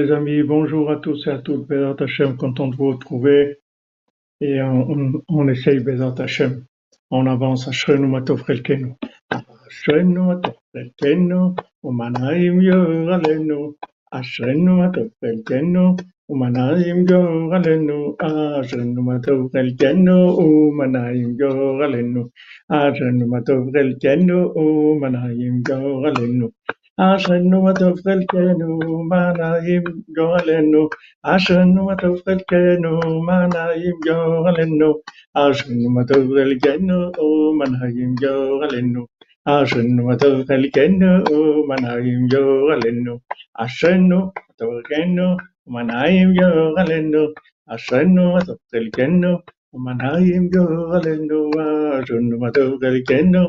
les amis, bonjour à tous et à toutes, Bézat Hachem, content de vous retrouver. Et on, on, on essaye Bézat Hachem, on avance, Ashrenu Matov Chelkenu. Ashrenu Matov Chelkenu, Umanaim Yoralenu. Ashrenu Matov Umanaim Yoralenu. Ashrenu Matov Chelkenu, Umanaim Yoralenu. Ashrenu Matov Umanaim Yoralenu. عسى وتوفى كانوا معنا يبقالنو عسى وتوفى كانوا معنا يبقالنو عسى وتوفى كانوا معنا يبقالنو عسى وتوفى كانوا معنا يبقالنو عسى وتوفى كانوا معنا يبقالنو عسى وتوفى كانوا معنا يبقالنو عسى وتوفى كانوا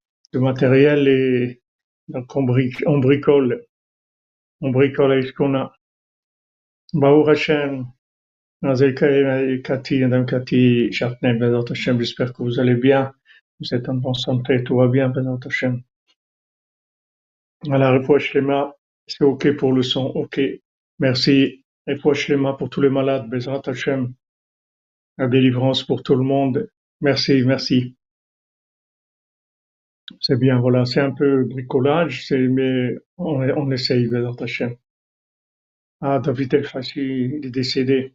de matériel et donc on, bric- on bricole, on bricole avec ce qu'on a. Baruch Hashem, Mademoiselle Cathy, Madame Cathy Chartner, Bezat Hashem, j'espère que vous allez bien, vous êtes en bonne santé, tout va bien, Bezat Hashem. Voilà, Refouach Lema, c'est ok pour le son, ok. Merci. Refouach Lema pour tous les malades, Bezat Hashem, la délivrance pour tout le monde. Merci, merci. C'est bien, voilà, c'est un peu bricolage, mais on, essaye, Bezat Hashem. Ah, David El Fassi, il est décédé.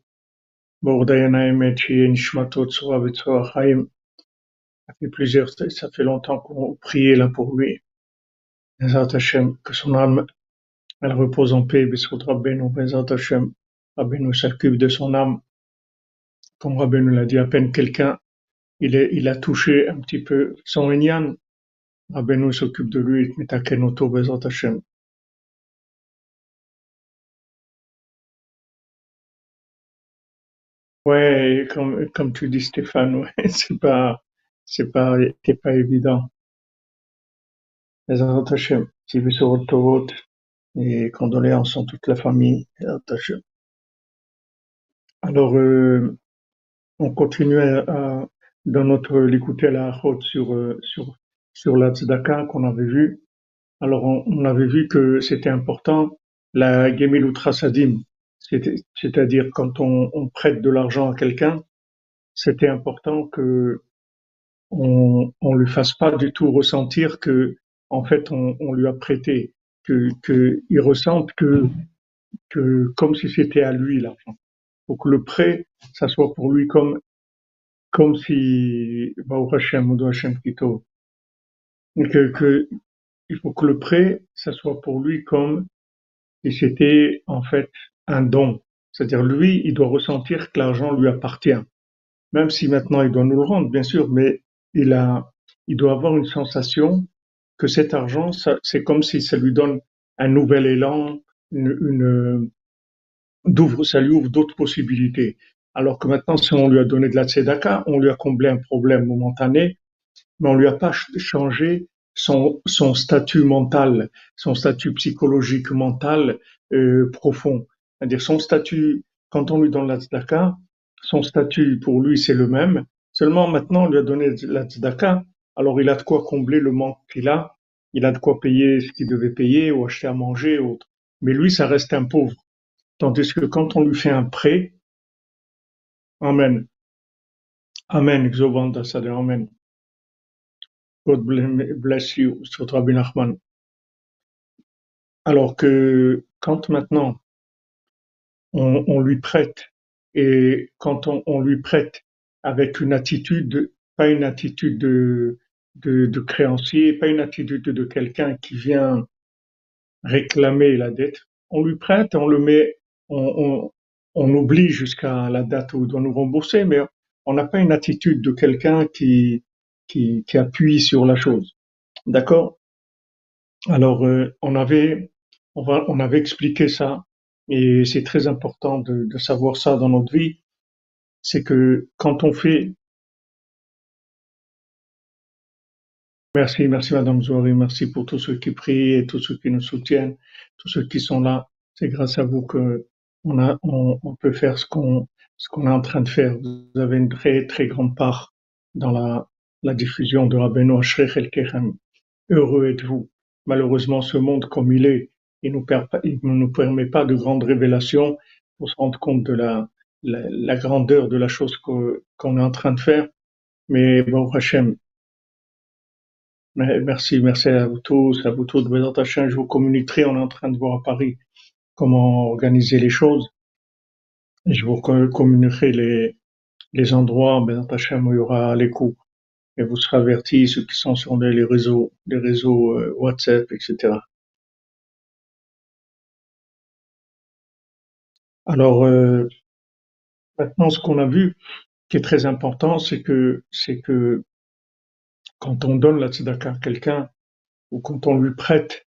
Ça fait plusieurs, ça fait longtemps qu'on priait là pour lui. Que son âme, elle repose en paix, Bessoud Rabbeinu, Bezat Hashem. Rabbeinu s'occupe de son âme. Comme Rabbeinu l'a dit, à peine quelqu'un, il a touché un petit peu son Inyan. Rabbeinu s'occupe de lui, Metaken Oto, Bezat Hashem. Ouais, comme, comme tu dis Stéphane, ouais, c'est pas, c'est pas, c'est pas évident. Bezat Hashem, sur Tovot, et condoléances en toute la famille, Bezat Hashem. Alors, euh, on continue à, à- dans notre l'écouter à la Achot sur, euh, sur, sur la tzedaka qu'on avait vu. Alors, on, on avait vu que c'était important, la Gemilut c'est-à-dire quand on, on prête de l'argent à quelqu'un, c'était important que on, on lui fasse pas du tout ressentir que, en fait, on, on lui a prêté, que, que il ressente que, que comme si c'était à lui l'argent. Faut que le prêt, ça soit pour lui comme, comme si, Baruch Hashem, Odo Hashem Kito. Que, que, il faut que le prêt, ça soit pour lui comme si c'était, en fait, un don. C'est-à-dire, lui, il doit ressentir que l'argent lui appartient. Même si maintenant il doit nous le rendre, bien sûr, mais il a, il doit avoir une sensation que cet argent, c'est comme si ça lui donne un nouvel élan, une, une- d'ouvre, ça lui ouvre d'autres possibilités. Alors que maintenant, si on lui a donné de la tzedaka, on lui a comblé un problème momentané, mais on lui a pas ch- changé son, son statut mental, son statut psychologique mental euh, profond. C'est-à-dire son statut, quand on lui donne la tzedaka, son statut pour lui c'est le même. Seulement maintenant on lui a donné la tzedaka, alors il a de quoi combler le manque qu'il a, il a de quoi payer ce qu'il devait payer ou acheter à manger ou autre. Mais lui ça reste un pauvre. Tandis que quand on lui fait un prêt, Amen, Amen, Amen. God bless you, sur Rabbi. Alors que quand maintenant on, lui prête et quand on, lui prête avec une attitude, pas une attitude de, créancier, pas une attitude de quelqu'un qui vient réclamer la dette, on lui prête, on le met, on, on oublie jusqu'à la date où il doit nous rembourser, mais on n'a pas une attitude de quelqu'un qui, qui, qui appuie sur la chose. D'accord? Alors, euh, on avait, on, va, on avait expliqué ça Et c'est très important de, de savoir ça dans notre vie. C'est que quand on fait Merci, merci Madame Zouari, merci pour tous ceux qui prient et tous ceux qui nous soutiennent, tous ceux qui sont là. C'est grâce à vous que on, a, on, on peut faire ce qu'on ce qu'on est en train de faire. Vous avez une très très grande part dans la, la diffusion de Rabbeinu Ashrech El Kechem. Heureux êtes-vous. Malheureusement, ce monde comme il est, il ne nous permet pas de grandes révélations pour se rendre compte de la, grandeur de la chose qu'on est en train de faire. Mais bon, Hachem, Merci, merci à vous tous, à vous tous de Bézat Hachem. Je vous communiquerai, on est en train de voir à Paris comment organiser les choses. Je vous co- communiquerai les, endroits, Bézat Hachem, où il y aura les. Et vous serez avertis, ceux qui sont sur les les réseaux, les réseaux euh, WhatsApp, etc. Alors, euh, maintenant, ce qu'on a vu, qui est très important, c'est que, c'est que quand on donne la tzedaka à quelqu'un, ou quand on lui prête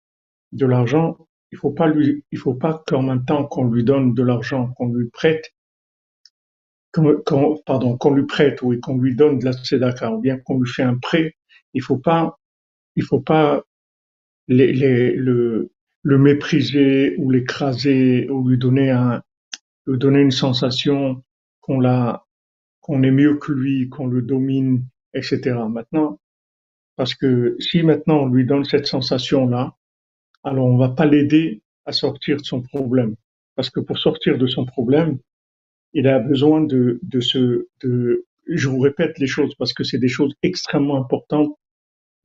de l'argent, il faut pas lui, il faut pas qu'en même temps qu'on lui donne de l'argent, qu'on lui prête, qu'on, lui prête ou qu'on lui donne de la tzedaka, ou bien qu'on lui fait un prêt, il faut pas, il faut pas les- le, le mépriser ou l'écraser ou lui donner un, lui donner une sensation qu'on l'a, qu'on est mieux que lui, qu'on le domine, etc. Maintenant, parce que si maintenant on lui donne cette sensation-là, alors on va pas l'aider à sortir de son problème. Parce que pour sortir de son problème, il a besoin de, de ce, de, je vous répète les choses parce que c'est des choses extrêmement importantes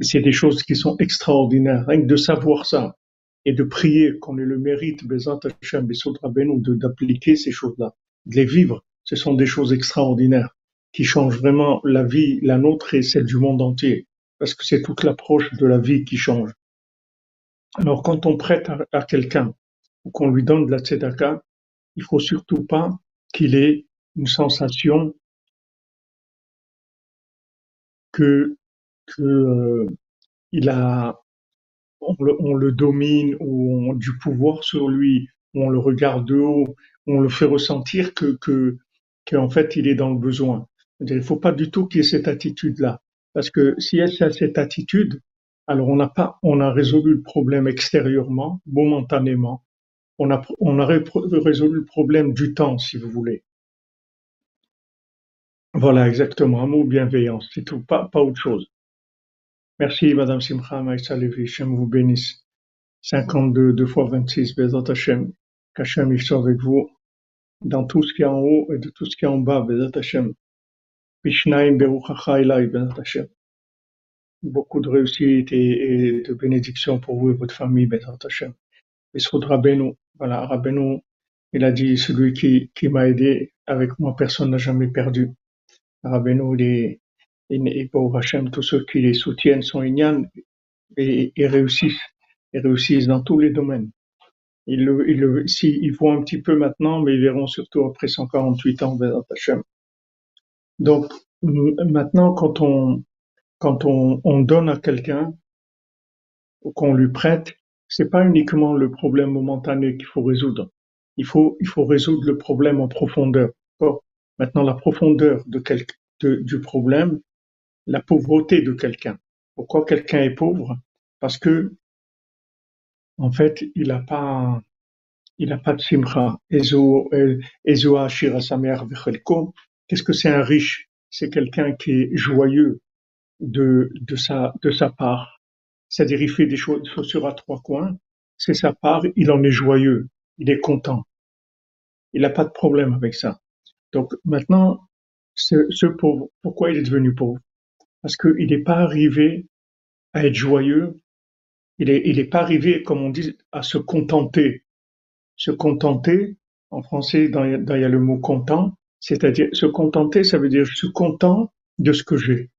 c'est des choses qui sont extraordinaires. Rien que de savoir ça et de prier qu'on ait le mérite, Bezat Hashem, de- d'appliquer ces choses-là, de les vivre, ce sont des choses extraordinaires qui changent vraiment la vie, la nôtre et celle du monde entier. Parce que c'est toute l'approche de la vie qui change. Alors quand on prête à, à quelqu'un ou qu'on lui donne de la tzedaka, il faut surtout pas qu'il ait une sensation que, que euh, il a, on le, domine ou on du pouvoir sur lui, on le regarde de haut, on le fait ressentir que, que, qu'en fait il est dans le besoin. Il ne faut pas du tout qu'il ait cette attitude-là, parce que si elle a cette attitude, alors on n'a pas, on a résolu le problème extérieurement, momentanément, on a, on a ré- résolu le problème du temps, si vous voulez. Voilà, exactement, amour, bienveillance, c'est tout, pas, pas autre chose. Merci, Madame Simcha Maïssa Levi, Hachem vous bénisse. 52, 2 fois 26, Bezat Hachem, qu'Hachem il soit avec vous dans tout ce qui est en haut et de tout ce qui est en bas, Bezat Hachem. Bishnaim Beruchacha Elai, Bezat Hachem. Beaucoup de réussite et, et de bénédiction pour vous et votre famille, Bezat Hachem. Bisroud Rabbeinu, voilà, Rabbeinu, il a dit, celui qui, qui m'a aidé, avec moi, personne n'a jamais perdu. Rabbeinu, il est pour Hachem, tous ceux qui les soutiennent sont ignan et, et réussissent, et réussissent dans tous les domaines. Ils le, ils le, ils voient un petit peu maintenant, mais ils verront surtout après 148 ans, Bezat Hachem. Donc, maintenant, quand on, quand on, on donne à quelqu'un, ou qu'on lui prête, c'est pas uniquement le problème momentané qu'il faut résoudre. Il faut, il faut résoudre le problème en profondeur. Maintenant, la profondeur de quel, de- du problème, la pauvreté de quelqu'un. Pourquoi quelqu'un est pauvre? Parce que, en fait, il n'a pas, il a pas de Samer Vechelko. Qu'est-ce que c'est un riche? C'est quelqu'un qui est joyeux de, de sa, de sa part. C'est-à-dire, il fait des chaussures à trois coins. C'est sa part, il en est joyeux. Il est content. Il n'a pas de problème avec ça. Donc, maintenant, ce, pauvre, pourquoi il est devenu pauvre? Parce qu'il n'est pas arrivé à être joyeux. Il est, il est pas arrivé, comme on dit, à se contenter. Se contenter, en français, dans- il y a le mot content, c'est-à-dire se contenter, ça veut dire je suis content de ce que j'ai.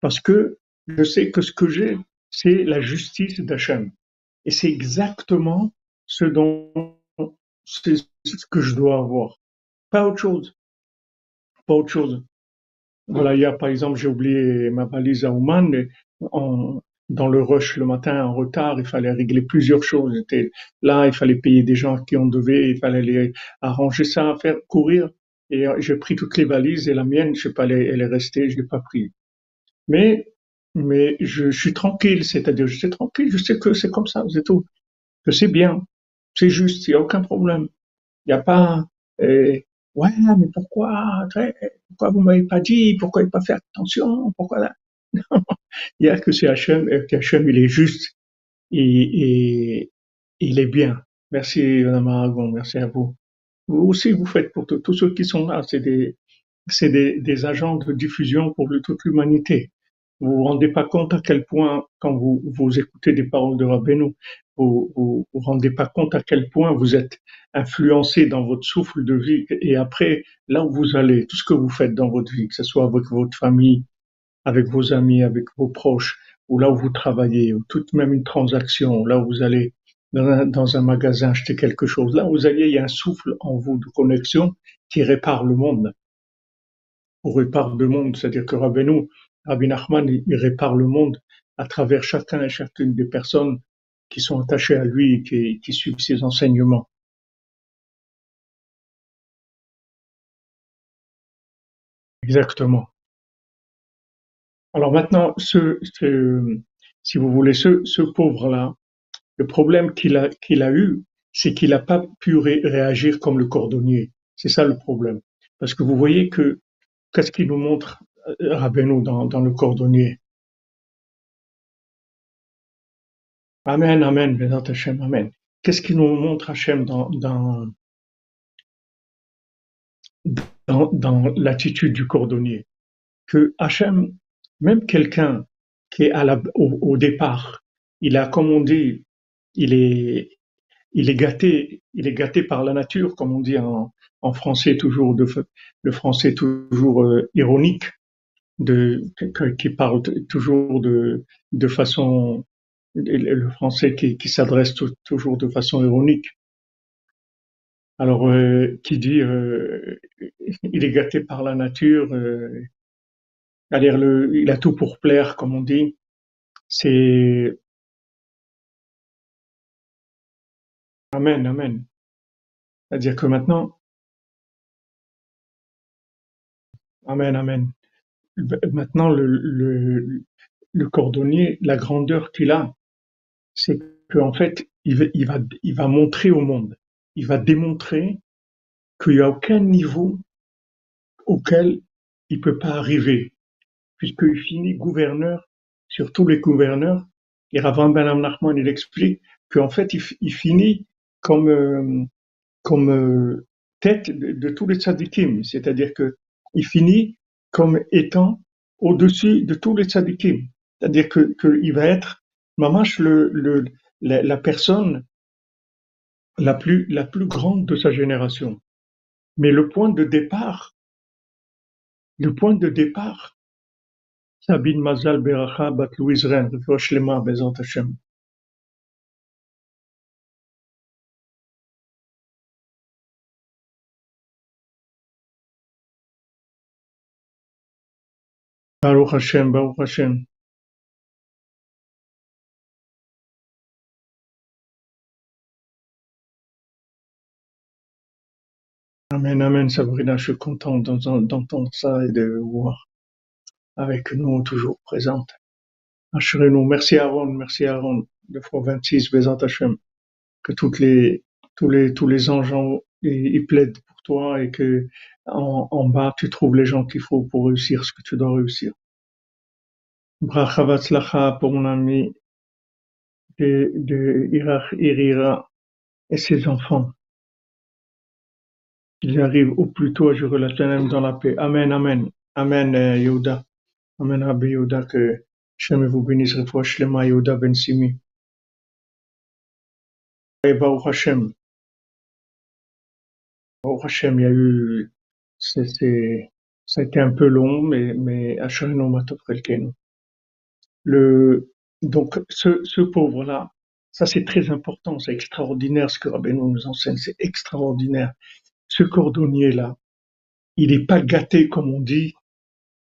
Parce que je sais que ce que j'ai, c'est la justice d'Hachem. Et c'est exactement ce dont c'est ce que je dois avoir. Pas autre chose. Pas autre chose. Voilà, hier, par exemple, j'ai oublié ma valise à Oman, mais on- dans le rush le matin en retard, il fallait régler plusieurs choses. Là, il fallait payer des gens qui on devait, il fallait les arranger ça, faire courir. Et euh, j'ai pris toutes les valises et la mienne, je sais pas, elle est, elle est restée, je l'ai pas pris. Mais, mais je, je suis tranquille, c'est-à-dire je suis tranquille, je sais que c'est comme ça, c'est tout. Que c'est bien, c'est juste, il y a aucun problème. Il n'y a pas, euh, ouais, mais pourquoi, pourquoi vous m'avez pas dit, pourquoi il pas fait attention, pourquoi là? il y a que c'est Hachem, et que Hachem, il est juste, et, et il est bien. Merci, Madame Aragon, merci à vous. Vous aussi, vous faites pour tous ceux qui sont là, c'est des, des, des agents de diffusion pour toute l'humanité. Vous vous rendez pas compte à quel point, quand vous, vous écoutez des paroles de Rabbeinu, vous, vous vous rendez pas compte à quel point vous êtes influencé dans votre souffle de vie et après, là où vous allez, tout ce que vous faites dans votre vie, que ce soit avec votre famille, avec vos amis, avec vos proches, ou là où vous travaillez, ou toute même une transaction, là où vous allez dans un, dans un magasin acheter quelque chose, là où vous allez, il y a un souffle en vous de connexion qui répare le monde. On répare le monde, c'est-à-dire que Rabbeinu, Rabbi Nachman, il, répare le monde à travers chacun et chacune des personnes qui sont attachées à lui et qui, suivent ses enseignements. Exactement. Alors maintenant, si vous voulez, ce, pauvre-là, le problème qu'il a, eu, c'est qu'il n'a pas pu ré- réagir comme le cordonnier. C'est ça le problème. Parce que vous voyez que, qu'est-ce qu'il nous montre? Rabbeinu dans, dans le cordonnier. Amen, amen, Bézat Hashem, amen. Qu'est-ce qu'il nous montre Hachem dans, l'attitude du cordonnier? Que Hachem, même quelqu'un qui est au, départ, il a, comme on dit, il est, gâté, il est gâté par la nature, comme on dit en, français toujours, le français toujours euh, ironique, de, qui parle toujours de, de façon, le français qui, qui s'adresse tou- toujours de façon ironique. Alors, euh, qui dit, euh, il est gâté par la nature, euh, c'est-à-dire le, il a tout pour plaire, comme on dit. C'est amen, amen. C'est-à-dire que maintenant, amen, amen. Maintenant, le, le, le cordonnier, la grandeur qu'il a, c'est qu'en fait, il va, il va, montrer au monde, il va démontrer qu'il n'y a aucun niveau auquel il peut pas arriver, puisqu'il finit gouverneur sur tous les gouverneurs. Et Ravan Ben Nachman, il explique qu'en fait, il, finit comme, euh, comme euh, tête de, de tous les tzadikim, c'est-à-dire que il finit comme étant au-dessus de tous les tzadikim, c'est-à-dire que qu'il va être mamash le, le la, personne la plus la plus grande de sa génération. Mais le point de départ, le point de départ, Sabine Mazal Beracha Bat Louise Ren, Bezat Hashem. Baruch Hashem, Baruch Hashem. Amen, amen, Sabrina, je suis content d'entendre ça et de voir avec nous toujours présente. Assurez-nous. Merci Aaron, merci Aaron. Deux fois 26, Bezat Hashem. Que toutes les, tous les, tous les anges ils plaident pour toi et que en, bas, tu trouves les gens qu'il faut pour réussir ce que tu dois réussir. Bracha Vatzlacha pour mon ami de, de Irach Irira et ses enfants. Qu'ils arrivent au plus tôt à ténèbre dans la paix. Amen, amen. Amen, euh, Yehuda. Amen, Rabbi Yehuda, que Shem vous bénisse, Refoua Shlema, Yehuda Ben Simi. Et Baruch Hashem. Baruch Hashem, il y a eu, c'est, ça a été un peu long, mais, mais. Le, donc, ce, ce pauvre-là, ça c'est très important, c'est extraordinaire ce que Rabbeinu nous enseigne, c'est extraordinaire. Ce cordonnier-là, il n'est pas gâté, comme on dit,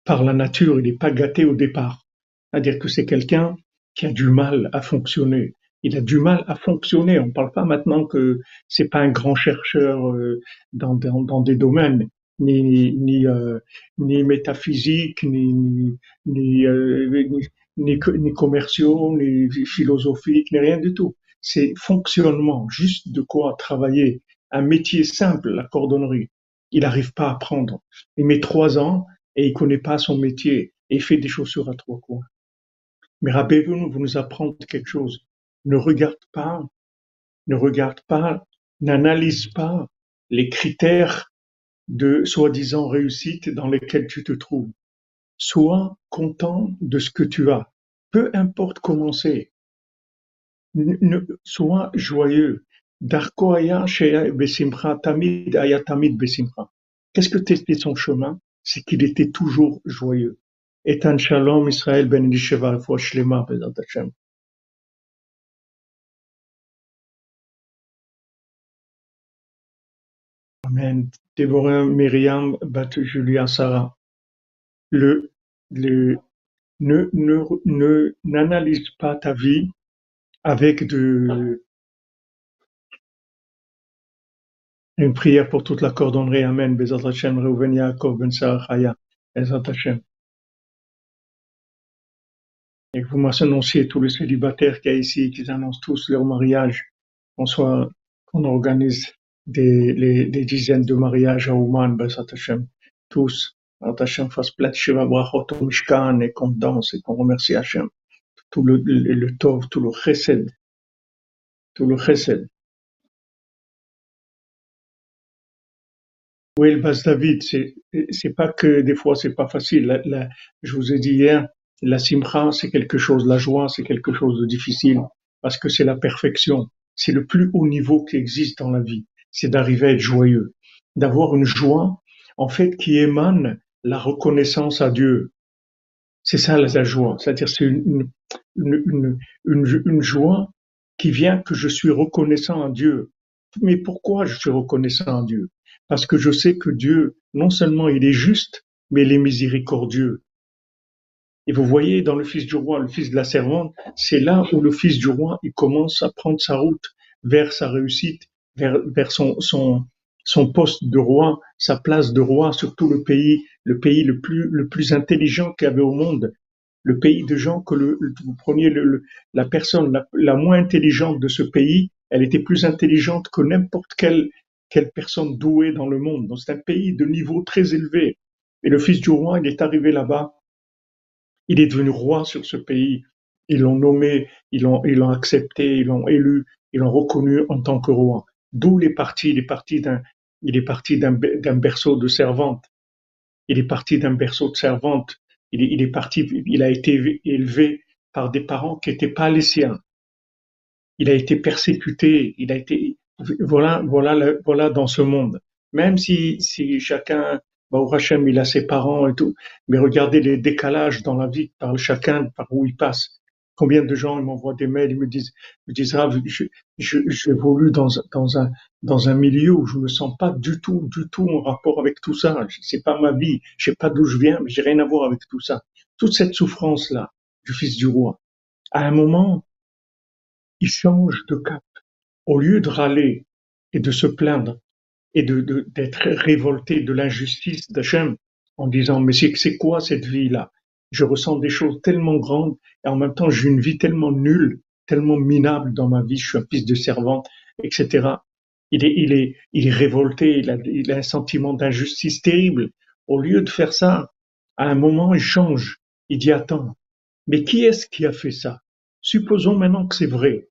par la nature, il n'est pas gâté au départ. C'est-à-dire que c'est quelqu'un qui a du mal à fonctionner. Il a du mal à fonctionner. On ne parle pas maintenant que c'est pas un grand chercheur euh, dans, dans, dans des domaines ni ni euh, ni métaphysique, ni ni ni, euh, ni, ni commerciaux, ni philosophiques, ni rien du tout. C'est fonctionnement, juste de quoi travailler. Un métier simple, la cordonnerie. Il n'arrive pas à apprendre. Il met trois ans et il connaît pas son métier et il fait des chaussures à trois coins. Mais rappelez-vous, vous nous apprendre quelque chose. Ne regarde pas, ne regarde pas, n'analyse pas les critères de soi-disant réussite dans lesquels tu te trouves. Sois content de ce que tu as, peu importe comment c'est. Sois joyeux. Qu'est-ce que t'explique son chemin? C'est qu'il était toujours joyeux. Etan shalom Israël ben Elisheva shlema bezat Hashem. Déborah Myriam bat Julia Sarah. Le, ne, n'analyse pas ta vie avec de, une prière pour toute la cordonnerie. Amen. Bezat Hashem, Ben Sarah Bezat. Et que vous m'annonciez tous les célibataires qu'il y a ici, qu'ils annoncent tous leur mariage, qu'on soit, qu'on organise des, les, des dizaines de mariages à Ouman, Bezat Hashem, tous. Hashem fasse plein de Shiva Brachot au Mishkan et qu'on danse et qu'on remercie Hashem. Tout le, le, le Tov, tout le Chesed, tout le Chesed. Oui, le Bas David, c'est pas que des fois c'est pas facile. La, la, je vous ai dit hier, la simcha, c'est quelque chose, la joie, c'est quelque chose de difficile parce que c'est la perfection. C'est le plus haut niveau qui existe dans la vie c'est d'arriver à être joyeux, d'avoir une joie, en fait, qui émane la reconnaissance à Dieu. C'est ça la joie, c'est-à-dire c'est une, une, une, joie qui vient que je suis reconnaissant à Dieu. Mais pourquoi je suis reconnaissant à Dieu? Parce que je sais que Dieu, non seulement il est juste, mais il est miséricordieux. Et vous voyez dans le fils du roi, le fils de la servante, c'est là où le fils du roi, il commence à prendre sa route vers sa réussite vers, vers son, son, son poste de roi, sa place de roi sur tout le pays, le pays le plus, le plus intelligent qu'il y avait au monde, le pays de gens que le, vous preniez le, la personne la, moins intelligente de ce pays, elle était plus intelligente que n'importe quelle, quelle personne douée dans le monde. Donc c'est un pays de niveau très élevé. Et le fils du roi, il est arrivé là-bas. Il est devenu roi sur ce pays. Ils l'ont nommé, ils l'ont accepté, ils l'ont élu, ils l'ont reconnu en tant que roi. D'où il est parti Il est parti d'un, il est parti d'un, berceau de servante. Il est parti d'un berceau de servante. Il il est parti, il a été élevé par des parents qui n'étaient pas les siens. Il a été persécuté. Il a été, voilà, voilà, voilà dans ce monde. Même si, si chacun, bah, Hachem, il a ses parents et tout, mais regardez les décalages dans la vie par chacun, par où il passe. Combien de gens m'envoient des mails, ils me disent, me disent ah, je, je, j'évolue dans, dans un dans un milieu où je me sens pas du tout, du tout en rapport avec tout ça. C'est pas ma vie, je sais pas d'où je viens, mais j'ai rien à voir avec tout ça. Toute cette souffrance là du fils du roi, à un moment, il change de cap. Au lieu de râler et de se plaindre et d'être révolté de l'injustice d'Hachem en disant mais c'est, c'est quoi cette vie là je ressens des choses tellement grandes et en même temps j'ai une vie tellement nulle, tellement minable dans ma vie, je suis un fils de servante, etc. Il est, il est, il est révolté, il a, il a un sentiment d'injustice terrible. Au lieu de faire ça, à un moment, il change. Il dit, attends, mais qui est-ce qui a fait ça? Supposons maintenant que c'est vrai.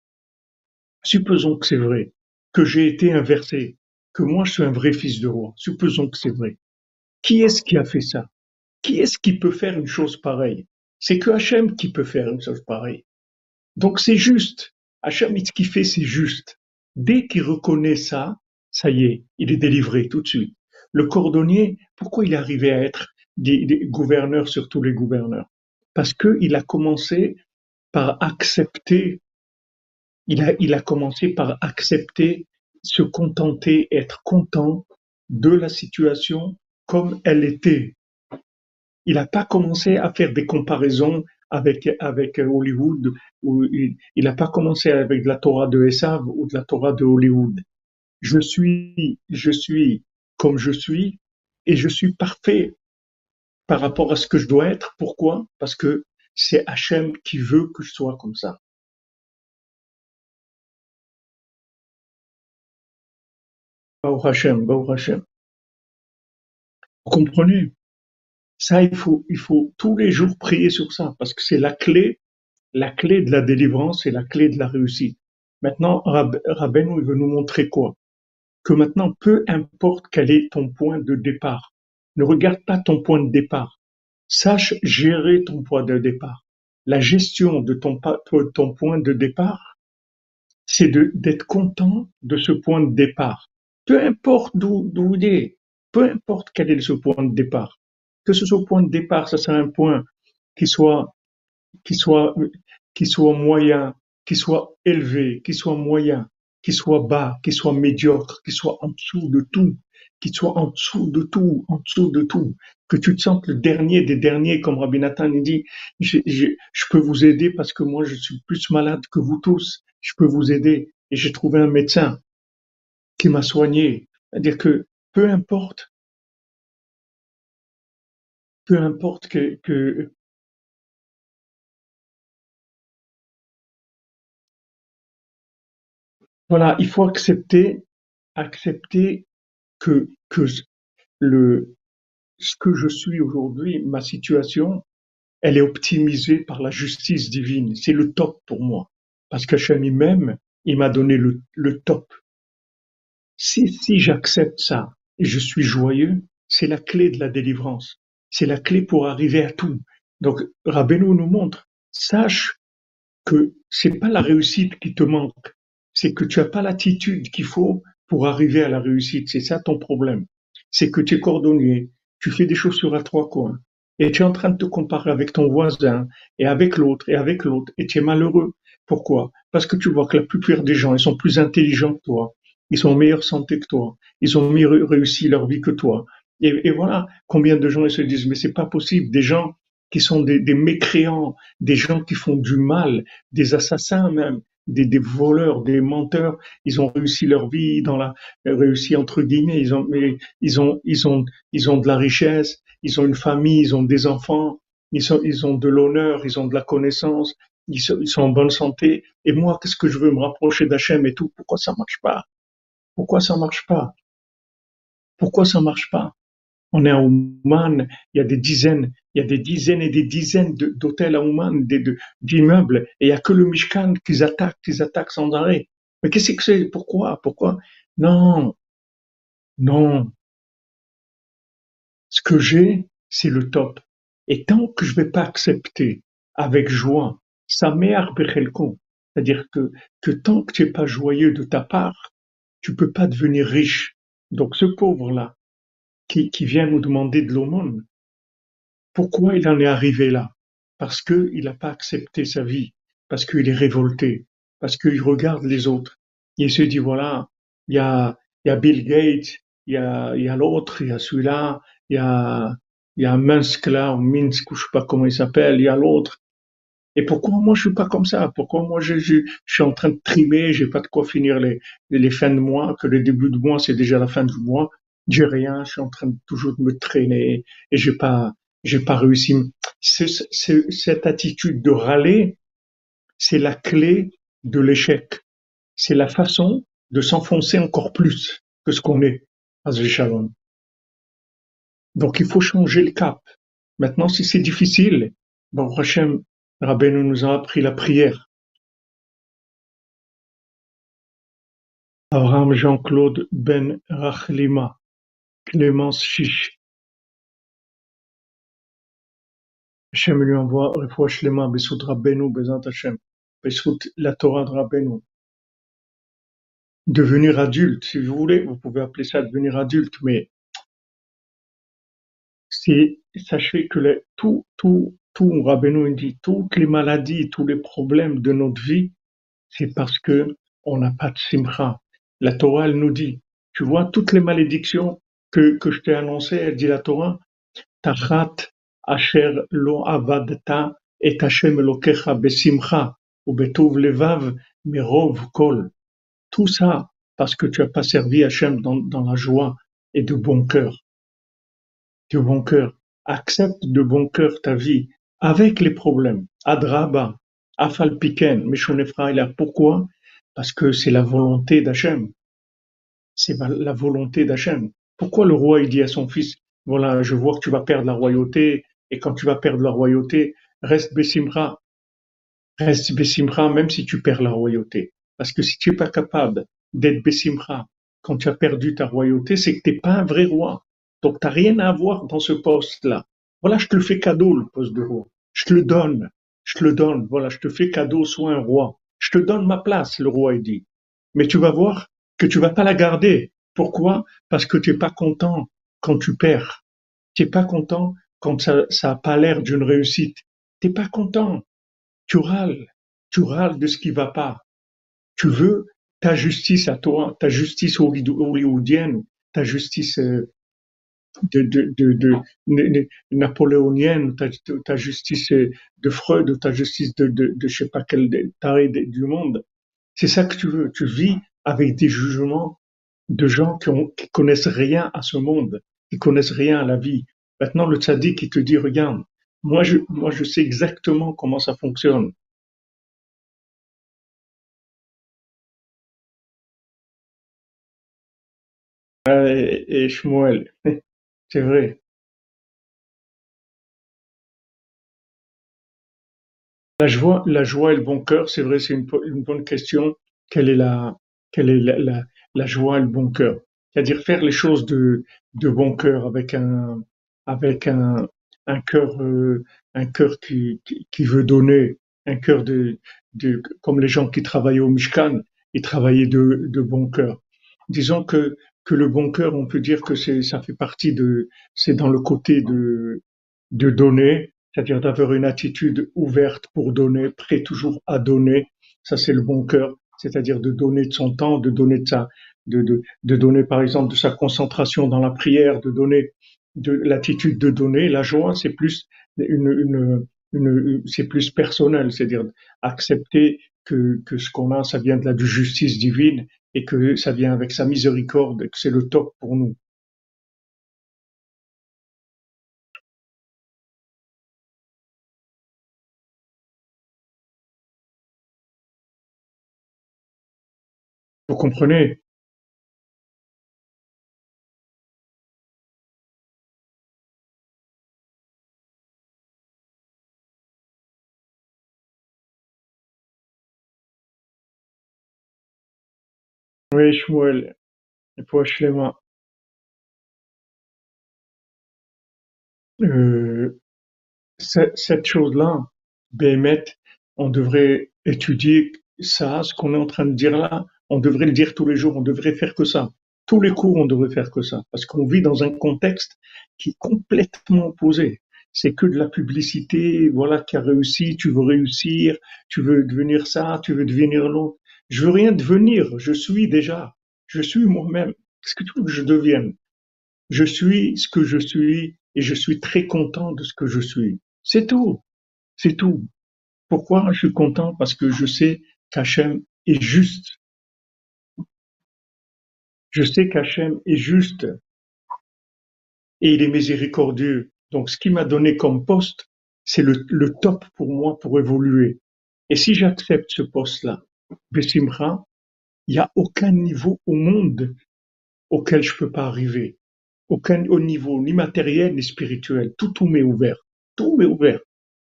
Supposons que c'est vrai, que j'ai été inversé, que moi je suis un vrai fils de roi. Supposons que c'est vrai. Qui est-ce qui a fait ça? Qui est-ce qui peut faire une chose pareille? C'est que Hachem qui peut faire une chose pareille. Donc c'est juste. Hachem, ce qu'il fait, c'est juste. Dès qu'il reconnaît ça, ça y est, il est délivré tout de suite. Le cordonnier, pourquoi il est arrivé à être des, gouverneur sur tous les gouverneurs? Parce qu'il a commencé par accepter, il a, il a commencé par accepter, se contenter, être content de la situation comme elle était il n'a pas commencé à faire des comparaisons avec, avec Hollywood, où il n'a pas commencé avec de la Torah de Esav ou de la Torah de Hollywood. Je suis, je suis comme je suis et je suis parfait par rapport à ce que je dois être. Pourquoi? Parce que c'est Hachem qui veut que je sois comme ça. Hachem, Hachem. Vous comprenez? Ça, il faut, il faut tous les jours prier sur ça, parce que c'est la clé, la clé de la délivrance et la clé de la réussite. Maintenant, Rab, il veut nous montrer quoi? Que maintenant, peu importe quel est ton point de départ, ne regarde pas ton point de départ. Sache gérer ton point de départ. La gestion de ton, ton point de départ, c'est d'être content de ce point de départ. Peu importe d'où il est, peu importe quel est ce point de départ. Que ce soit point de départ, ça c'est un point qui soit, qui soit, qui soit moyen, qui soit élevé, qui soit moyen, qui soit bas, qui soit médiocre, qui soit en dessous de tout, qui soit en dessous de tout, en dessous de tout, que tu te sentes le dernier des derniers, comme Rabbi Nathan dit, je, je, peux vous aider parce que moi je suis plus malade que vous tous, je peux vous aider. Et j'ai trouvé un médecin qui m'a soigné. C'est-à-dire que peu importe, peu importe que, voilà, il faut accepter, accepter que, que le, ce que je suis aujourd'hui, ma situation, elle est optimisée par la justice divine. C'est le top pour moi. Parce qu'Hachem même, il m'a donné le, le top. Si, si j'accepte ça et je suis joyeux, c'est la clé de la délivrance. C'est la clé pour arriver à tout. Donc, Rabbeinu nous montre, sache que c'est pas la réussite qui te manque, c'est que tu as pas l'attitude qu'il faut pour arriver à la réussite. C'est ça ton problème. C'est que tu es cordonnier, tu fais des choses sur à trois coins, et tu es en train de te comparer avec ton voisin, et avec l'autre, et avec l'autre, et tu es malheureux. Pourquoi? Parce que tu vois que la plupart des gens, ils sont plus intelligents que toi, ils sont en meilleure santé que toi, ils ont mieux réussi leur vie que toi. Et, voilà combien de gens ils se disent, mais c'est pas possible, des gens qui sont des, des, mécréants, des gens qui font du mal, des assassins même, des, des, voleurs, des menteurs, ils ont réussi leur vie dans la réussi entre guillemets, ils ont mais ils ont ils ont ils ont de la richesse, ils ont une famille, ils ont des enfants, ils sont ils ont de l'honneur, ils ont de la connaissance, ils sont, ils sont en bonne santé. Et moi, qu'est-ce que je veux me rapprocher d'Hachem et tout? Pourquoi ça marche pas? Pourquoi ça marche pas? Pourquoi ça marche pas? On est à Ouman, il y a des dizaines, il y a des dizaines et des dizaines d'hôtels à Ouman, d'immeubles, et il y a que le Mishkan qu'ils attaquent, qu'ils attaquent sans arrêt. Mais qu'est-ce que c'est? Pourquoi? Pourquoi? Non, non. Ce que j'ai, c'est le top. Et tant que je vais pas accepter avec joie, sa mère c'est-à-dire que, que tant que tu n'es pas joyeux de ta part, tu peux pas devenir riche. Donc ce pauvre-là, qui, vient nous demander de l'aumône. Pourquoi il en est arrivé là? Parce qu'il n'a pas accepté sa vie, parce qu'il est révolté, parce qu'il regarde les autres. il se dit, voilà, il y a, y a Bill Gates, il y a, y a l'autre, il y a celui-là, il y a, y a Minsk là, ou Minsk, je sais pas comment il s'appelle, il y a l'autre. Et pourquoi moi je suis pas comme ça? Pourquoi moi je, je, suis en train de trimer, j'ai pas de quoi finir les, les fins de mois, que le début de mois c'est déjà la fin du mois, j'ai rien, je suis en train de toujours de me traîner et j'ai pas, j'ai pas réussi. cette attitude de râler, c'est la clé de l'échec. C'est la façon de s'enfoncer encore plus que ce qu'on est à Shalom. Donc il faut changer le cap. Maintenant, si c'est difficile, bon, Hachem, nous a appris la prière. Abraham Jean-Claude Ben Rachlima. Clémence Chiche. Hachem lui envoie Refoua Shlema, Bessout Rabbeinu, Bezant Hachem, Bessout la Torah de. Devenir adulte, si vous voulez, vous pouvez appeler ça devenir adulte, mais sachez que les, tout, tout, tout, Rabbeinu dit, toutes les maladies, tous les problèmes de notre vie, c'est parce que on n'a pas de simcha. La Torah, elle nous dit, tu vois, toutes les malédictions, que, que je t'ai annoncé, dit la Torah, Tachat Asher Lo Avadta Et Hashem Elokecha besimcha ou betouv levav merov kol. Tout ça parce que tu as pas servi Hashem dans, dans la joie et de bon cœur. De bon cœur. Accepte de bon cœur ta vie avec les problèmes. Adraba, afalpiken, meshonefra, pourquoi? Parce que c'est la volonté d'Hachem. C'est la volonté d'Hachem. Pourquoi le roi dit à son fils, voilà, je vois que tu vas perdre la royauté, et quand tu vas perdre la royauté, reste Bessimra. Reste Bessimra même si tu perds la royauté. Parce que si tu n'es pas capable d'être Bessimra quand tu as perdu ta royauté, c'est que tu n'es pas un vrai roi. Donc tu n'as rien à avoir dans ce poste-là. Voilà, je te le fais cadeau, le poste de roi. Je te le donne. Je te le donne. Voilà, je te fais cadeau, sois un roi. Je te donne ma place, le roi dit. Mais tu vas voir que tu vas pas la garder. Pourquoi? Parce que tu n'es pas content quand tu perds. Tu n'es pas content quand ça n'a pas l'air d'une réussite. Tu n'es pas content. Tu râles. Tu râles de ce qui va pas. Tu veux ta justice à toi, ta justice hollywoodienne, ta justice euh, de, de, de, napoléonienne, ta, justice de Freud, ta justice de, de, de je sais pas quel taré du monde. C'est ça que tu veux. Tu vis avec des jugements de gens qui, ont, connaissent rien à ce monde, qui connaissent rien à la vie. Maintenant, le tzaddik, qui te dit, regarde, moi je, moi je sais exactement comment ça fonctionne. Et, et Shmuel, c'est vrai. La joie, la joie et le bon cœur, c'est vrai, c'est une, bonne question. Quelle est la, quelle est la, la joie et le bon cœur? C'est-à-dire faire les choses de, de bon cœur avec un, avec un, un cœur, euh, un cœur qui, qui, veut donner, un cœur de, de, comme les gens qui travaillaient au Mishkan, ils travaillaient de, de bon cœur. Disons que, que le bon cœur, on peut dire que c'est, ça fait partie de, c'est dans le côté de, de donner, c'est-à-dire d'avoir une attitude ouverte pour donner, prêt toujours à donner. Ça, c'est le bon cœur, c'est-à-dire de donner de son temps, de donner de sa, de, de, donner par exemple de sa concentration dans la prière, de donner de l'attitude de donner. La joie, c'est plus une, une, c'est plus personnel, c'est-à-dire accepter que, que ce qu'on a, ça vient de la justice divine et que ça vient avec sa miséricorde que c'est le top pour nous. Vous comprenez? Oui, Shmuel, pour Shlema. Euh, cette chose-là, Béhémet, on devrait étudier ça, ce qu'on est en train de dire là, on devrait le dire tous les jours, on devrait faire que ça. Tous les cours, on devrait faire que ça, parce qu'on vit dans un contexte qui est complètement opposé. C'est que de la publicité, voilà, qui a réussi, tu veux réussir, tu veux devenir ça, tu veux devenir l'autre. Je veux rien devenir, je suis déjà. Je suis moi-même. Qu'est-ce que tu veux que je devienne? Je suis ce que je suis et je suis très content de ce que je suis. C'est tout. C'est tout. Pourquoi je suis content? Parce que je sais qu'Hachem est juste. Je sais qu'Hachem est juste et il est miséricordieux. Donc ce qu'il m'a donné comme poste, c'est le, le top pour moi pour évoluer. Et si j'accepte ce poste-là, Bessimra, il n'y a aucun niveau au monde auquel je peux pas arriver. Aucun au niveau ni matériel ni spirituel. Tout, tout m'est ouvert. Tout m'est ouvert.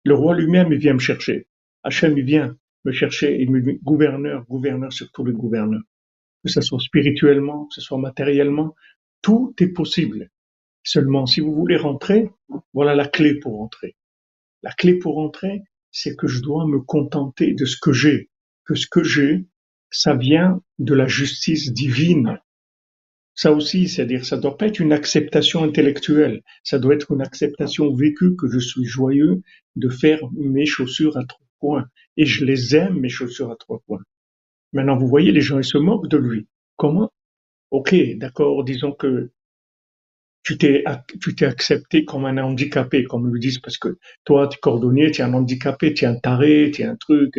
Le roi lui-même, il vient me chercher. Hachem, il vient me chercher. Il me dit gouverneur, gouverneur sur tous les gouverneurs. Que ce soit spirituellement, que ce soit matériellement, tout est possible. Seulement, si vous voulez rentrer, voilà la clé pour rentrer. La clé pour rentrer, c'est que je dois me contenter de ce que j'ai que ce que j'ai, ça vient de la justice divine. Ça aussi, c'est-à-dire, ça doit pas être une acceptation intellectuelle, ça doit être une acceptation vécue que je suis joyeux de faire mes chaussures à trois points. Et je les aime, mes chaussures à trois points. Maintenant, vous voyez, les gens, ils se moquent de lui. Comment? Ok, d'accord, disons que tu t'es, tu t'es accepté comme un handicapé, comme ils le disent, parce que toi, tu es cordonnier, tu es un handicapé, tu es un taré, tu es un truc,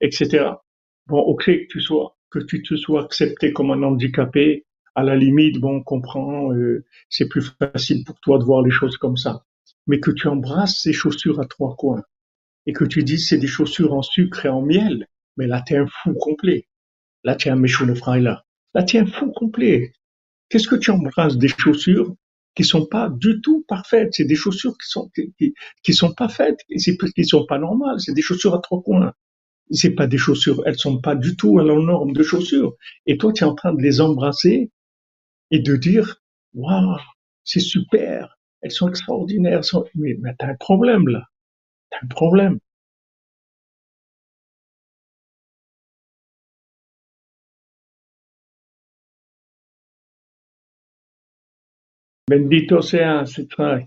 etc. Bon, ok, que tu sois, que tu te sois accepté comme un handicapé, à la limite, bon, on comprend, euh, c'est plus facile pour toi de voir les choses comme ça. Mais que tu embrasses ces chaussures à trois coins et que tu dises c'est des chaussures en sucre et en miel, mais là, tu es un fou complet. Là, tu es un méchant de là. Là, tu un fou complet. Qu'est-ce que tu embrasses des chaussures qui sont pas du tout parfaites? C'est des chaussures qui sont qui, qui sont pas faites, c'est qui sont pas normales. C'est des chaussures à trois coins. C'est pas des chaussures, elles sont pas du tout à la norme de chaussures. Et toi, tu es en train de les embrasser et de dire, waouh, c'est super, elles sont extraordinaires. Mais, mais t'as un problème là, t'as un problème. Bendito sea vrai.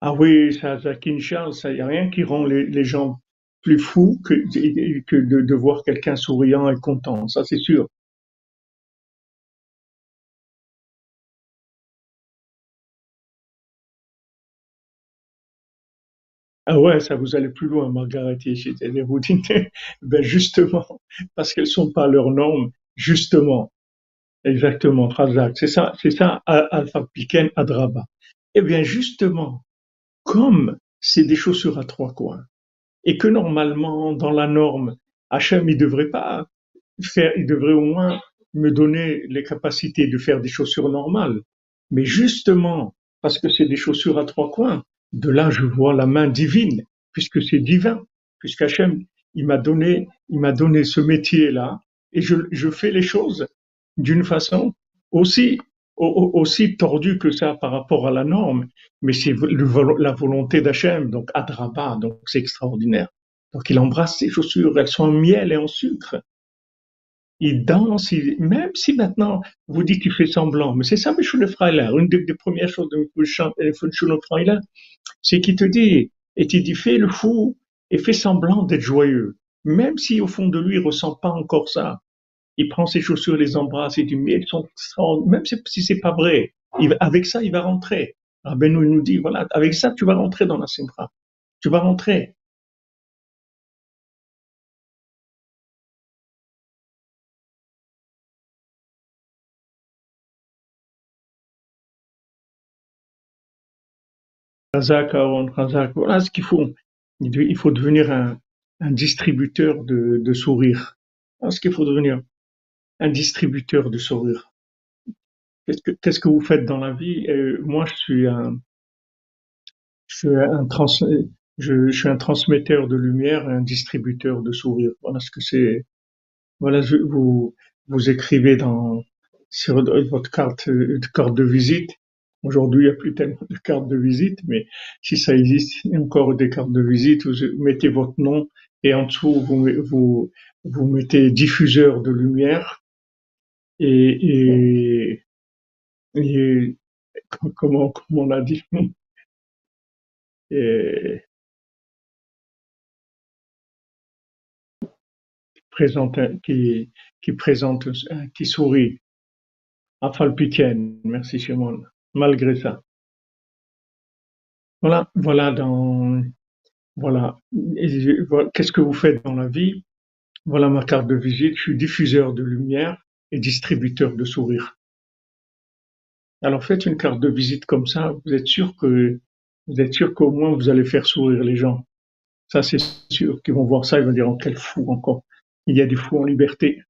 Ah oui, ça, ça Kinshasa, il n'y a rien qui rend les, gens plus fous que, que de, voir quelqu'un souriant et content, ça c'est sûr. Ah ouais, ça vous allez plus loin, Margaret et vous dites, ben justement, parce qu'elles sont pas leurs normes, justement, exactement, Razak, c'est ça, c'est ça, Alpha Piken Adraba. Eh bien, justement, comme c'est des chaussures à trois coins, et que normalement, dans la norme, Hachem, il devrait pas faire, il devrait au moins me donner les capacités de faire des chaussures normales. Mais justement, parce que c'est des chaussures à trois coins, de là je vois la main divine, puisque c'est divin, puisque Hachem, il m'a donné, il m'a donné ce métier-là, et je, je fais les choses d'une façon aussi aussi tordu que ça par rapport à la norme, mais c'est la volonté d'Hachem, donc Adraba, donc c'est extraordinaire. Donc il embrasse ses chaussures, elles sont en miel et en sucre. Il danse, même si maintenant vous dites qu'il fait semblant, mais c'est ça le Freiler. Une des, premières choses de le Freiler, c'est qu'il te dit, et il dit fais le fou et fais semblant d'être joyeux, même si au fond de lui il ressent pas encore ça il prend ses chaussures, les embrasse et dit, mais elles sont même si c'est pas vrai, avec ça, il va rentrer. Rabbeinu nous dit, voilà, avec ça, tu vas rentrer dans la Simra. Tu vas rentrer. Voilà ce qu'il faut. Il faut devenir un, distributeur de, de sourires. Voilà ce qu'il faut devenir un distributeur de sourires. Qu'est-ce que, vous faites dans la vie? Euh, Moi, je suis un, je suis un, trans, je, je, suis un transmetteur de lumière, un distributeur de sourires. Voilà ce que c'est. Voilà, je, vous vous écrivez dans sur votre carte, de carte de visite. Aujourd'hui, il n'y a plus tellement de cartes de visite, mais si ça existe, encore des cartes de visite. Vous mettez votre nom et en dessous, vous, vous, vous mettez diffuseur de lumière et, et, et comment, comment on a dit? Et, présente qui qui présente qui sourit. Afalpiken, merci Shimon malgré ça. Voilà voilà dans voilà qu'est-ce que vous faites dans la vie? Voilà ma carte de visite je suis diffuseur de lumière distributeur de sourires. Alors faites une carte de visite comme ça, vous êtes sûr que vous êtes sûr qu'au moins vous allez faire sourire les gens. Ça c'est sûr qu'ils vont voir ça, ils vont dire oh, quel fou encore. Il y a des fous en liberté.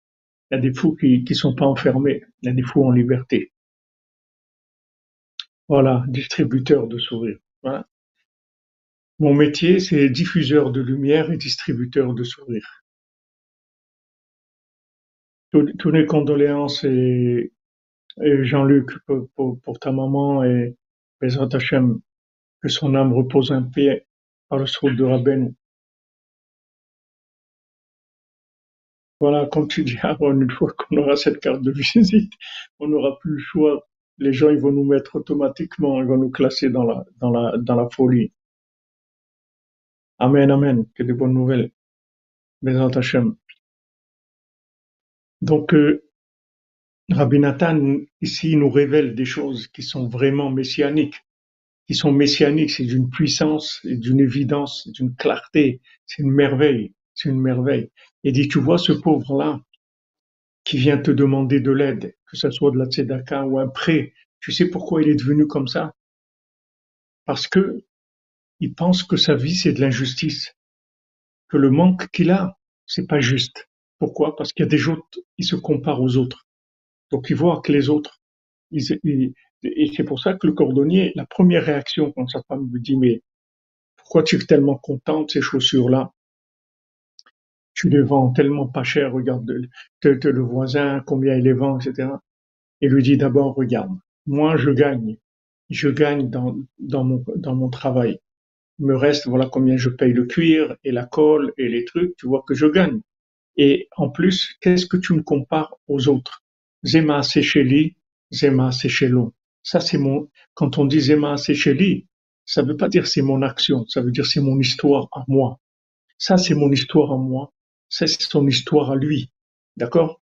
Il y a des fous qui qui sont pas enfermés. Il y a des fous en liberté. Voilà, distributeur de sourires. Mon métier, c'est diffuseur de lumière et distributeur de sourires. Tous les condoléances et, Jean-Luc pour, ta maman et Bezrat Hashem, que son âme repose en paix par le souffle de Rabben. Voilà, comme tu dis, une fois qu'on aura cette carte de visite, on n'aura plus le choix. Les gens, ils vont nous mettre automatiquement, ils vont nous classer dans la, folie. Amen, amen. Que des bonnes nouvelles. Bezrat Hashem. Donc, euh, Rabbi Nathan, ici, nous révèle des choses qui sont vraiment messianiques, qui sont messianiques, c'est d'une puissance, d'une évidence, d'une clarté, c'est une merveille, c'est une merveille. Et dit, tu vois ce pauvre-là qui vient te demander de l'aide, que ce soit de la tzedaka ou un prêt, tu sais pourquoi il est devenu comme ça? Parce que il pense que sa vie c'est de l'injustice, que le manque qu'il a, c'est pas juste. Pourquoi? Parce qu'il y a des autres, il se compare aux autres. Donc il voit que les autres, et c'est pour ça que le cordonnier, la première réaction quand sa femme lui dit mais pourquoi tu es tellement contente ces chaussures-là? Tu les vends tellement pas cher, regarde le voisin, combien il les vend, etc. Il lui dit d'abord regarde, moi je gagne, je gagne dans, dans, mon, dans mon travail. Il me reste, voilà combien je paye le cuir et la colle et les trucs, tu vois que je gagne. Et en plus, qu'est-ce que tu me compares aux autres? Zema Secheli, Zema Sechelon. Ça, c'est mon, quand on dit Zema Secheli, ça veut pas dire c'est mon action, ça veut dire c'est mon histoire à moi. Ça, c'est mon histoire à moi. Ça, c'est son histoire à lui. D'accord?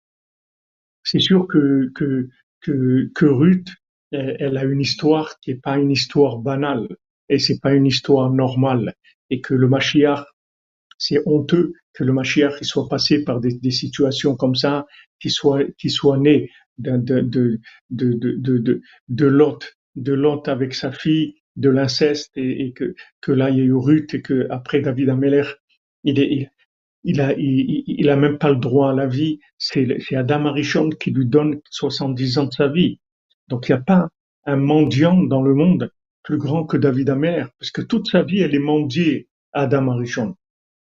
C'est sûr que, que, que, Ruth, elle, a une histoire qui est pas une histoire banale et c'est pas une histoire normale et que le Mashiach, c'est honteux que le Mashiach il soit passé par des, des situations comme ça, qu'il soit, qu'il soit né de, de, de, de, de, de, de avec sa fille, de l'inceste et, que, que là il y a eu Ruth et que après David Ameller, il est, il, a, il, a même pas le droit à la vie. C'est, c'est Adam Arishon qui lui donne 70 ans de sa vie. Donc il n'y a pas un mendiant dans le monde plus grand que David Amer, parce que toute sa vie, elle est mendiée à Adam Arishon.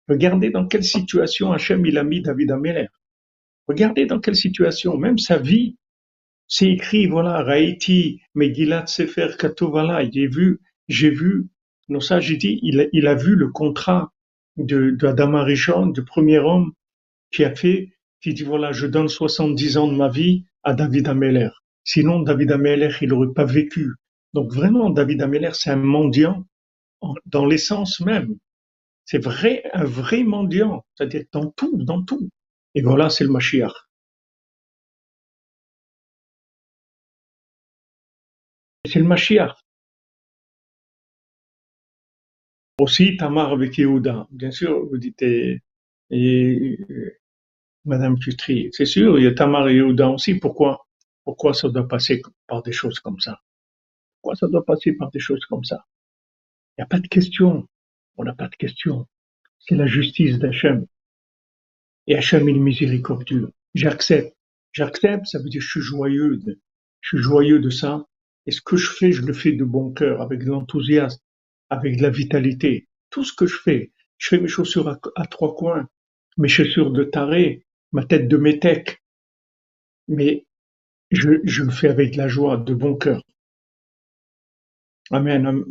Regardez dans quelle situation Hachem il a mis David Amer. Regardez dans quelle situation, même sa vie, c'est écrit, voilà, Raïti, Megillat Sefer Katovala, j'ai vu, j'ai vu, non ça j'ai dit, il a, vu le contrat de, Arishon, du premier homme qui a fait, qui dit voilà, je donne 70 ans de ma vie à David Ameller. Sinon, David Ameller, il n'aurait pas vécu. Donc vraiment, David Ameller, c'est un mendiant dans l'essence même. C'est vrai, un vrai mendiant, c'est-à-dire dans tout, dans tout. Et voilà, c'est le Mashiach. C'est le Mashiach. Aussi, Tamar avec Yehuda. Bien sûr, vous dites, et, et Madame Tutri, c'est sûr, il y a Tamar et Yehuda aussi. Pourquoi pourquoi ça doit passer par des choses comme ça? Pourquoi ça doit passer par des choses comme ça? Il n'y a pas de question. On n'a pas de question. C'est la justice d'Hachem. Et Hachem, est miséricordieux. J'accepte. J'accepte, ça veut dire je suis joyeux. Je suis joyeux de ça. Et ce que je fais, je le fais de bon cœur, avec de l'enthousiasme, avec de la vitalité. Tout ce que je fais, je fais mes chaussures à, trois coins, mes chaussures de taré, ma tête de métèque. Mais je, je le fais avec de la joie, de bon cœur. Amen.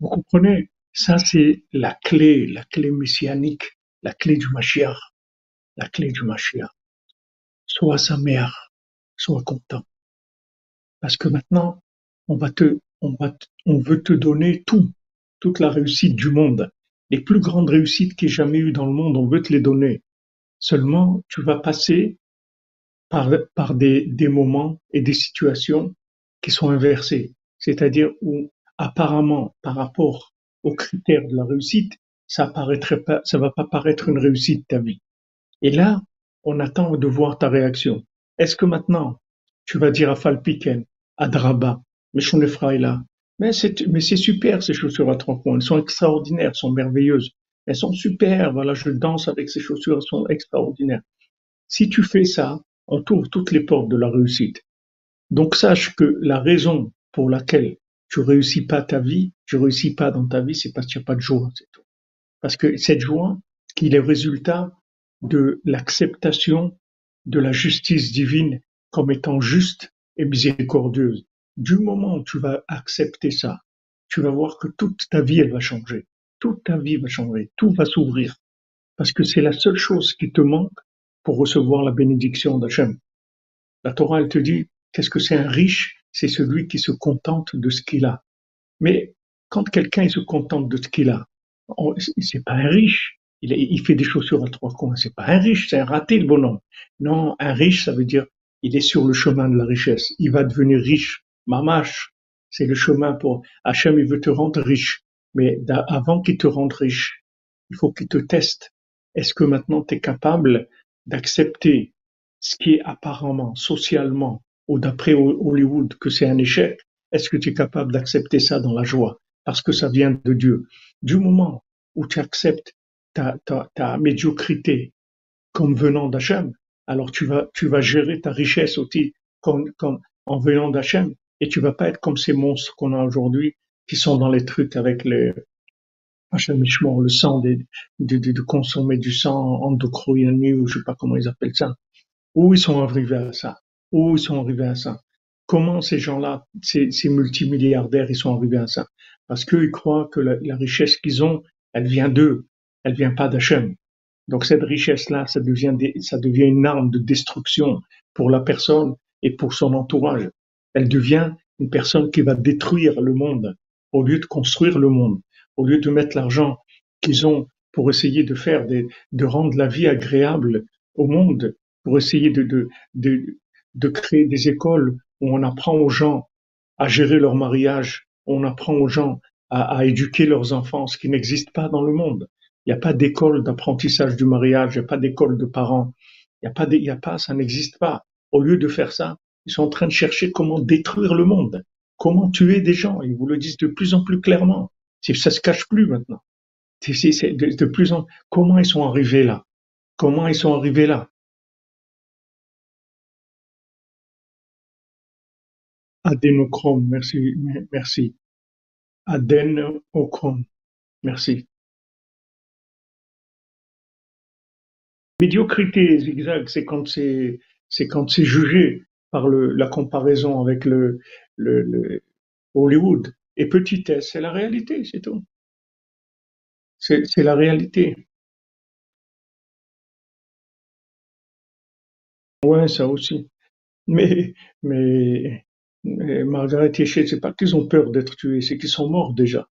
Vous comprenez? Ça, c'est la clé, la clé messianique, la clé du Mashiach, la clé du Mashiach. Sois sa mère, sois content. Parce que maintenant, on va te, on va, on veut te donner tout, toute la réussite du monde. Les plus grandes réussites qu'il y ait jamais eu dans le monde, on veut te les donner. Seulement, tu vas passer par, par des, des moments et des situations qui sont inversées. C'est-à-dire où, apparemment, par rapport aux critères de la réussite, ça paraîtrait pas, ça va pas paraître une réussite ta vie. Et là, on attend de voir ta réaction. Est-ce que maintenant, tu vas dire à Falpiken, à Draba, mais là, mais c'est, mais c'est super ces chaussures à trois points, elles sont extraordinaires, elles sont merveilleuses. Elles sont super, voilà, je danse avec ces chaussures, elles sont extraordinaires. Si tu fais ça, on t'ouvre toutes les portes de la réussite. Donc sache que la raison pour laquelle tu réussis pas ta vie, tu réussis pas dans ta vie, c'est parce qu'il n'y a pas de joie, c'est tout. Parce que cette joie, qui est le résultat de l'acceptation de la justice divine comme étant juste et miséricordieuse. Du moment où tu vas accepter ça, tu vas voir que toute ta vie, elle va changer toute ta vie va changer, tout va s'ouvrir. Parce que c'est la seule chose qui te manque pour recevoir la bénédiction d'Hachem. La Torah, elle te dit, qu'est-ce que c'est un riche? C'est celui qui se contente de ce qu'il a. Mais quand quelqu'un se contente de ce qu'il a, c'est pas un riche. il, fait des chaussures à trois coins. C'est pas un riche, c'est un raté le bonhomme. Non, un riche, ça veut dire il est sur le chemin de la richesse. Il va devenir riche. Mamache, c'est le chemin pour Hachem, il veut te rendre riche. Mais avant qu'il te rende riche, il faut qu'il te teste. Est-ce que maintenant tu es capable d'accepter ce qui est apparemment, socialement, ou d'après Hollywood, que c'est un échec Est-ce que tu es capable d'accepter ça dans la joie? Parce que ça vient de Dieu. Du moment où tu acceptes ta, ta, ta médiocrité comme venant d'Hachem, alors tu vas, tu vas gérer ta richesse aussi comme, comme en venant d'Hachem et tu vas pas être comme ces monstres qu'on a aujourd'hui qui sont dans les trucs avec les le sang de, de, de, consommer du sang endocrinier ou je sais pas comment ils appellent ça. Où ils sont arrivés à ça? Où ils sont arrivés à ça? Comment ces gens-là, ces, multimilliardaires, ils sont arrivés à ça? Parce qu'ils croient que la, la richesse qu'ils ont, elle vient d'eux, elle vient pas d'Hachem. Donc cette richesse-là, ça devient, ça devient une arme de destruction pour la personne et pour son entourage. Elle devient une personne qui va détruire le monde au lieu de construire le monde, au lieu de mettre l'argent qu'ils ont pour essayer de faire des, de rendre la vie agréable au monde, pour essayer de, de, de, de créer des écoles où on apprend aux gens à gérer leur mariage, on apprend aux gens à, éduquer leurs enfants, ce qui n'existe pas dans le monde. Il n'y a pas d'école d'apprentissage du mariage, il n'y a pas d'école de parents, il n'y a pas, il y a pas, ça n'existe pas. Au lieu de faire ça, ils sont en train de chercher comment détruire le monde, comment tuer des gens. Ils vous le disent de plus en plus clairement. Ça se cache plus maintenant. De plus en comment ils sont arrivés là? Comment ils sont arrivés là? Adénochrome, merci, merci. Merci. Médiocrité, zigzag, c'est quand c'est, jugé par le, la comparaison avec le, Hollywood. Et petitesse, c'est la réalité, c'est tout. C'est, c'est la réalité. Ouais, ça aussi. Mais, mais, mais Margaret Yeshet, c'est pas qu'ils ont peur d'être tués, c'est qu'ils sont morts déjà.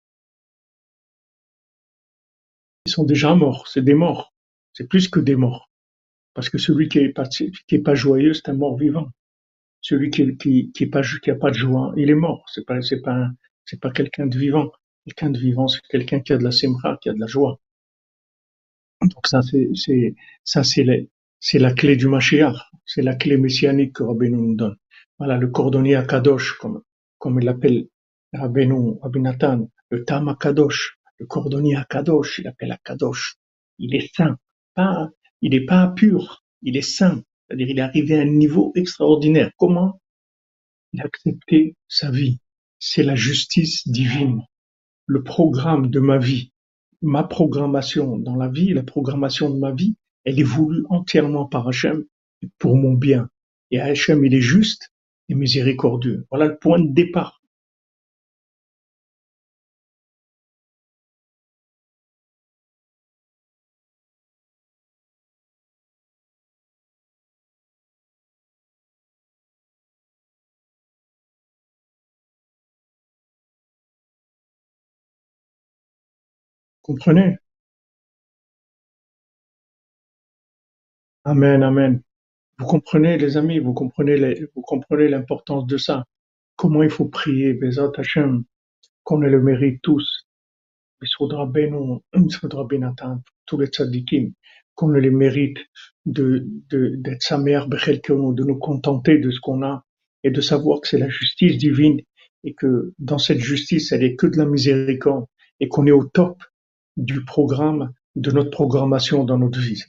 Ils sont déjà morts, c'est des morts. C'est plus que des morts. Parce que celui qui est pas, qui est pas joyeux, c'est un mort vivant. Celui qui, qui, qui est pas, qui a pas de joie, il est mort. C'est pas, c'est pas, c'est pas quelqu'un de vivant. Quelqu'un de vivant, c'est quelqu'un qui a de la semra, qui a de la joie. Donc ça, c'est, c'est la, c'est la clé du Mashiach. C'est la clé messianique que Rabbeinu nous donne. Voilà, le cordonnier à Kadosh, comme, comme il l'appelle Rabbeinu, Abinatan, le Tam Kadosh, le cordonnier à Kadosh, il appelle à Kadosh. Il est saint pas, il n'est pas pur, il est saint. C'est-à-dire, il est arrivé à un niveau extraordinaire. Comment? Il a accepté sa vie. C'est la justice divine. Le programme de ma vie, ma programmation dans la vie, la programmation de ma vie, elle est voulue entièrement par Hachem pour mon bien. Et Hachem, il est juste et miséricordieux. Voilà le point de départ. Comprenez? Amen, amen. Vous comprenez, les amis, vous comprenez, vous comprenez l'importance de ça. Comment il faut prier, Bezat Hashem, qu'on ait le mérite tous. faudra faudra tous les tzadikim, qu'on ait le mérite de, de, d'être sa mère, de nous contenter de ce qu'on a et de savoir que c'est la justice divine et que dans cette justice, elle est que de la miséricorde et qu'on est au top du programme, de notre programmation dans notre vie.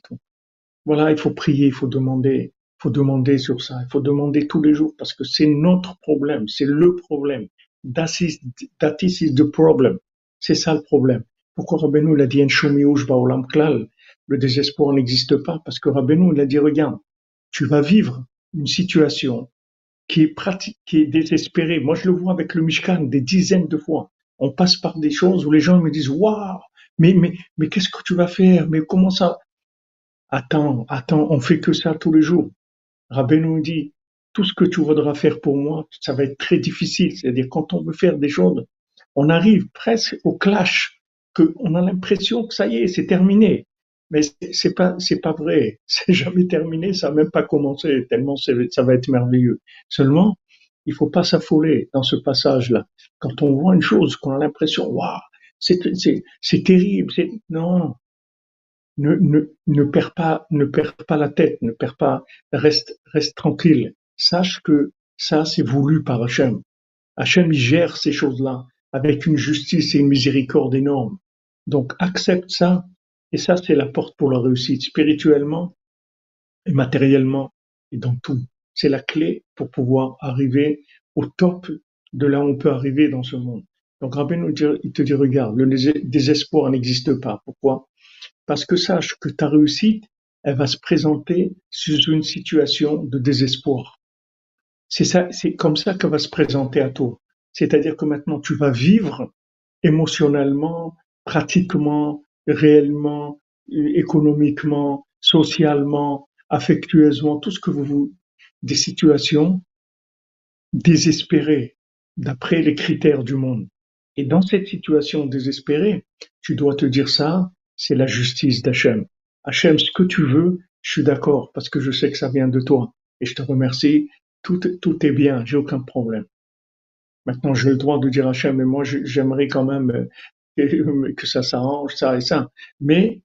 Voilà, il faut prier, il faut demander, faut demander sur ça, il faut demander tous les jours parce que c'est notre problème, c'est le problème. That is, the problem. C'est ça le problème. Pourquoi Rabbeinu l'a dit Baolam Klal Le désespoir n'existe pas parce que Rabbeinu il a dit regarde, tu vas vivre une situation qui est pratique, qui est désespérée. Moi, je le vois avec le Mishkan des dizaines de fois. On passe par des choses où les gens me disent waouh, mais, mais, mais qu'est-ce que tu vas faire? Mais comment ça? Attends, attends, on fait que ça tous les jours. Rabbi nous dit, tout ce que tu voudras faire pour moi, ça va être très difficile. C'est-à-dire, quand on veut faire des choses, on arrive presque au clash, que on a l'impression que ça y est, c'est terminé. Mais c'est pas, c'est pas vrai. C'est jamais terminé, ça n'a même pas commencé, tellement ça va être merveilleux. Seulement, il faut pas s'affoler dans ce passage-là. Quand on voit une chose, qu'on a l'impression, waouh, c'est, c'est, c'est terrible, c'est, non. Ne, ne, ne perds pas, ne perds pas la tête, ne perds pas, reste, reste tranquille. Sache que ça, c'est voulu par Hachem. Hachem, il gère ces choses-là avec une justice et une miséricorde énorme. Donc, accepte ça. Et ça, c'est la porte pour la réussite spirituellement et matériellement et dans tout. C'est la clé pour pouvoir arriver au top de là où on peut arriver dans ce monde. Donc, Rabbi nous dit, il te dit, regarde, le désespoir n'existe pas. Pourquoi? Parce que sache que ta réussite, elle va se présenter sous une situation de désespoir. C'est ça, c'est comme ça qu'elle va se présenter à toi. C'est-à-dire que maintenant tu vas vivre émotionnellement, pratiquement, réellement, économiquement, socialement, affectueusement, tout ce que vous des situations désespérées d'après les critères du monde. Et dans cette situation désespérée, tu dois te dire ça, c'est la justice d'Hachem. Hachem, ce que tu veux, je suis d'accord parce que je sais que ça vient de toi. Et je te remercie, tout, tout est bien, j'ai aucun problème. Maintenant, j'ai le droit de dire Hachem, mais moi, j'aimerais quand même euh, que ça s'arrange, ça et ça. Mais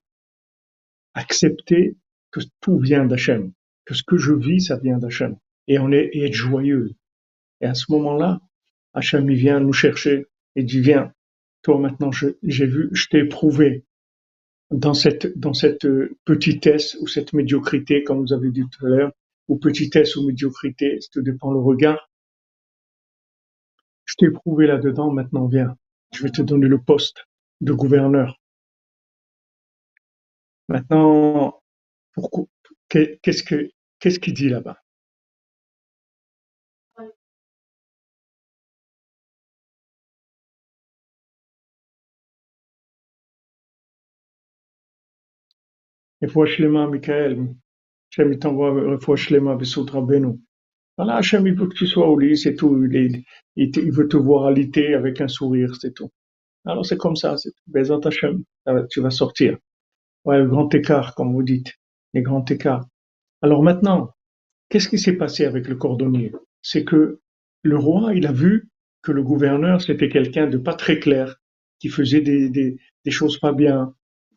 accepter que tout vient d'Hachem, que ce que je vis, ça vient d'Hachem. Et on est, et être joyeux. Et à ce moment-là, Hachem, il vient nous chercher et dit, viens, toi maintenant, j'ai vu, je t'ai prouvé dans cette, dans euh, petitesse ou cette médiocrité, comme vous avez dit tout à l'heure, ou petitesse ou médiocrité, ça dépend le regard, je t'ai prouvé là-dedans, maintenant viens, je vais te donner le poste de gouverneur. Maintenant, pourquoi, qu'est-ce que, qu'est-ce qu'il dit là-bas? Michael, Michael, Hachem t'envoie Bessoud Rabbeinu. Voilà, Hachem, il veut que tu sois au lit, c'est tout. Il, veut te voir alité avec un sourire, c'est tout. Alors c'est comme ça, c'est tout. Hachem, tu vas sortir. Ouais, le grand écart, comme vous dites, les grands écarts. Alors maintenant, qu'est-ce qui s'est passé avec le cordonnier? C'est que le roi, il a vu que le gouverneur, c'était quelqu'un de pas très clair, qui faisait des choses pas bien.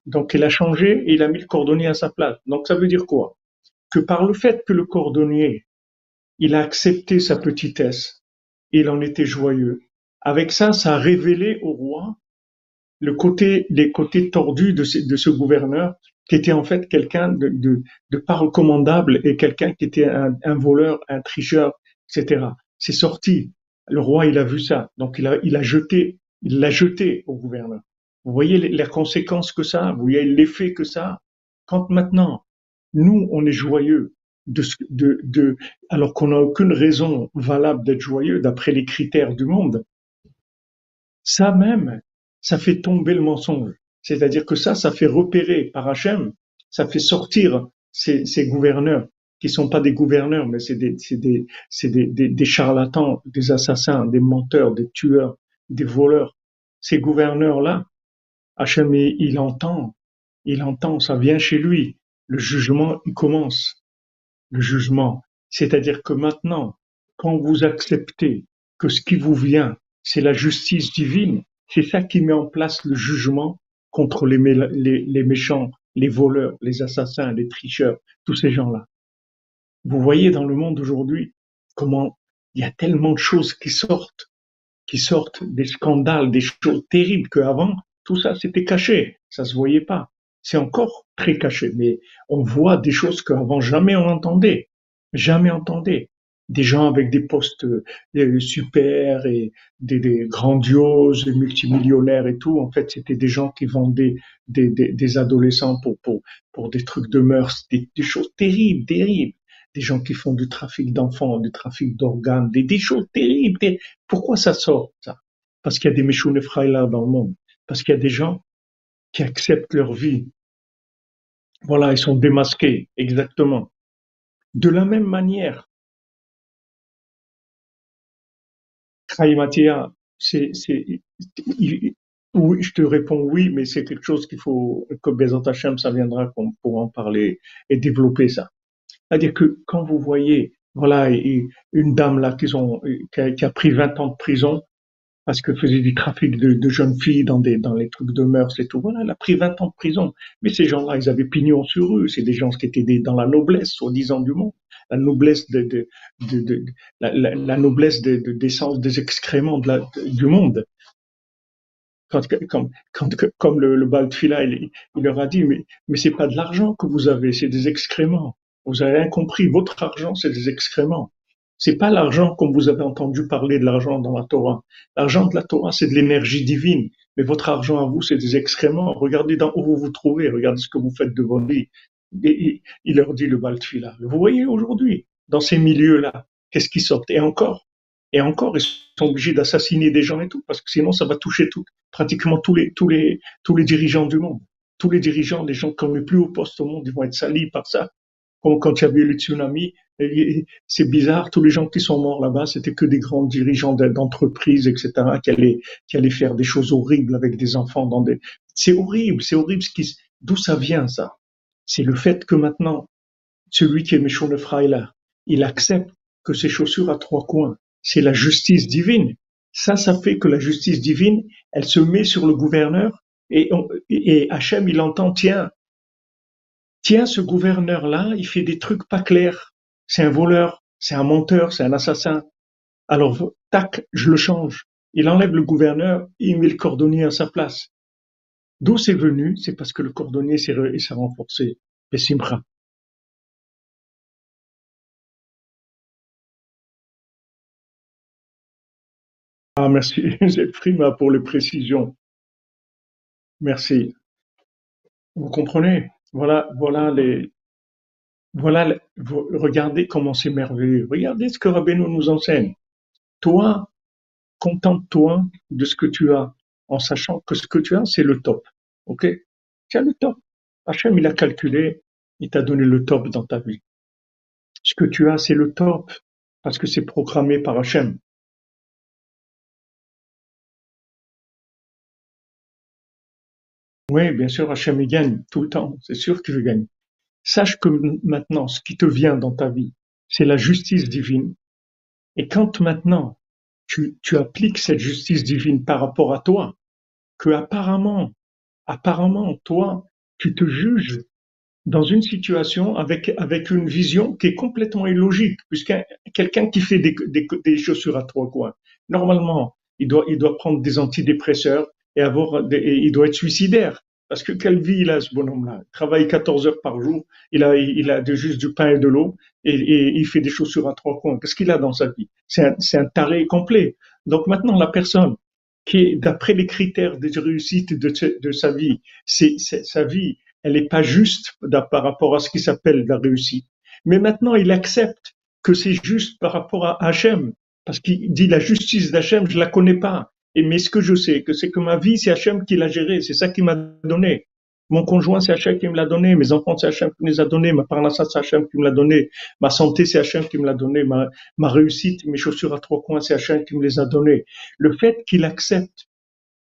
Donc il a changé et il a mis le cordonnier à sa place. Donc ça veut dire quoi? Que par le fait que le cordonnier il a accepté sa petitesse, il en était joyeux. Avec ça, ça a révélé au roi le côté, les côtés tordus de ce, gouverneur, qui était en fait quelqu'un de, de, pas recommandable et quelqu'un qui était un, un, voleur, un tricheur, etc. C'est sorti. Le roi, il a vu ça. Donc, il a, il a jeté, il l'a jeté au gouverneur. Vous voyez les, conséquences que ça, vous voyez l'effet que ça. Quand maintenant, nous, on est joyeux, alors qu'on n'a aucune raison valable d'être joyeux d'après les critères du monde, ça même, ça fait tomber le mensonge. C'est-à-dire que ça, ça fait repérer par Hachem, ça fait sortir ces, ces gouverneurs qui sont pas des gouverneurs, mais c'est des, charlatans, des assassins, des menteurs, des tueurs, des voleurs. Ces gouverneurs-là, Hachem, il entend, il entend, ça vient chez lui. Le jugement, il commence le jugement. C'est-à-dire que maintenant, quand vous acceptez que ce qui vous vient, c'est la justice divine, c'est ça qui met en place le jugement contre les, les, méchants, les voleurs, les assassins, les tricheurs, tous ces gens-là. Vous voyez dans le monde aujourd'hui comment il y a tellement de choses qui sortent, qui sortent des scandales, des choses terribles qu'avant, tout ça c'était caché, ça se voyait pas c'est encore très caché, mais on voit des choses qu'avant jamais on entendait, jamais entendait. Des gens avec des postes euh, super et des, grandioses, multimillionnaires et tout. En fait, c'était des gens qui vendaient des, des, adolescents pour, pour, des trucs de mœurs, des, choses terribles, terribles. Des gens qui font du trafic d'enfants, du trafic d'organes, des, des choses terribles. Pourquoi ça sort, ça? Parce qu'il y a des là dans le monde. Parce qu'il y a des gens qui acceptent leur vie voilà, ils sont démasqués, exactement. De la même manière, Kraïmatia, c'est, c'est, Oui, je te réponds oui, mais c'est quelque chose qu'il faut que Bezat Hashem, ça viendra qu'on pourra en parler et développer ça. C'est-à-dire que quand vous voyez, voilà, une dame là qui a pris 20 ans de prison parce que faisait du trafic de, jeunes filles dans les trucs de mœurs et tout. Voilà, elle a pris 20 ans de prison. Mais ces gens-là, ils avaient pignon sur eux. C'est des gens qui étaient des, dans la noblesse, soi-disant du monde, la noblesse de, de, de, la, noblesse de, de, des excréments du monde. Comme le, le il leur a dit, mais, mais c'est pas de l'argent que vous avez, c'est des excréments. Vous avez rien compris. Votre argent, c'est des excréments. C'est pas l'argent comme vous avez entendu parler de l'argent dans la Torah. L'argent de la Torah, c'est de l'énergie divine. Mais votre argent à vous, c'est des excréments. Regardez dans où vous vous trouvez. Regardez ce que vous faites de votre vie. Et, il leur dit le Baltfila. Vous voyez aujourd'hui, dans ces milieux-là, qu'est-ce qui sort? Et encore, et encore, ils sont obligés d'assassiner des gens et tout, parce que sinon, ça va toucher tout, pratiquement tous les, tous les, tous les dirigeants du monde. Tous les dirigeants, les gens qui ont les plus hauts postes au monde, ils vont être salis par ça quand il y avait le tsunami. C'est bizarre, tous les gens qui sont morts là-bas, c'était que des grands dirigeants d'entreprises, etc., qui allaient, faire des choses horribles avec des enfants dans des. C'est horrible, c'est horrible. D'où ça vient ça? C'est le fait que maintenant, celui qui est méchant de là, il accepte que ses chaussures à trois coins, c'est la justice divine. Ça, ça fait que la justice divine, elle se met sur le gouverneur et, et Hachem, il entend, tiens, Tiens, ce gouverneur-là, il fait des trucs pas clairs. C'est un voleur, c'est un menteur, c'est un assassin. Alors, tac, je le change. Il enlève le gouverneur et il met le cordonnier à sa place. D'où c'est venu? C'est parce que le cordonnier s'est renforcé. Ah, merci, Prima, pour les précisions. Merci. Vous comprenez? Voilà, voilà les, voilà, regardez comment c'est merveilleux. Regardez ce que Rabbeinu nous enseigne. Toi, contente-toi de ce que tu as, en sachant que ce que tu as, c'est le top. Ok? Tu as le top. Hachem, il a calculé, il t'a donné le top dans ta vie. Ce que tu as, c'est le top, parce que c'est programmé par Hachem. Oui, bien sûr, Hachem il gagne tout le temps, c'est sûr qu'il gagne. Sache que maintenant, ce qui te vient dans ta vie, c'est la justice divine. Et quand maintenant tu, appliques cette justice divine par rapport à toi, que apparemment, apparemment, toi, tu te juges dans une situation avec, avec une vision qui est complètement illogique, puisque quelqu'un qui fait des, des, des, chaussures à trois coins, normalement, il doit, il doit prendre des antidépresseurs, et avoir il doit être suicidaire. Parce que quelle vie il a ce bonhomme-là? Il travaille 14 heures par jour, il a, il a juste du pain et de l'eau, et, il fait des chaussures à trois coins. Qu'est-ce qu'il a dans sa vie? C'est un, un taré complet. Donc maintenant, la personne qui d'après les critères de réussite de, de sa vie, c'est sa vie, elle n'est pas juste par rapport à ce qui s'appelle la réussite. Mais maintenant, il accepte que c'est juste par rapport à Hachem, parce qu'il dit la justice d'Hachem, je la connais pas. Et mais ce que je sais, que c'est que ma vie, c'est Hachem qui l'a gérée, c'est ça qui m'a donné. Mon conjoint, c'est Hachem qui me l'a donné. Mes enfants, c'est Hachem qui me les a donnés. Ma parnassa, c'est Hachem qui me l'a donné. Ma santé, c'est Hachem qui me l'a donné. Ma, réussite, mes chaussures à trois coins, c'est Hachem qui me les a données. Le fait qu'il accepte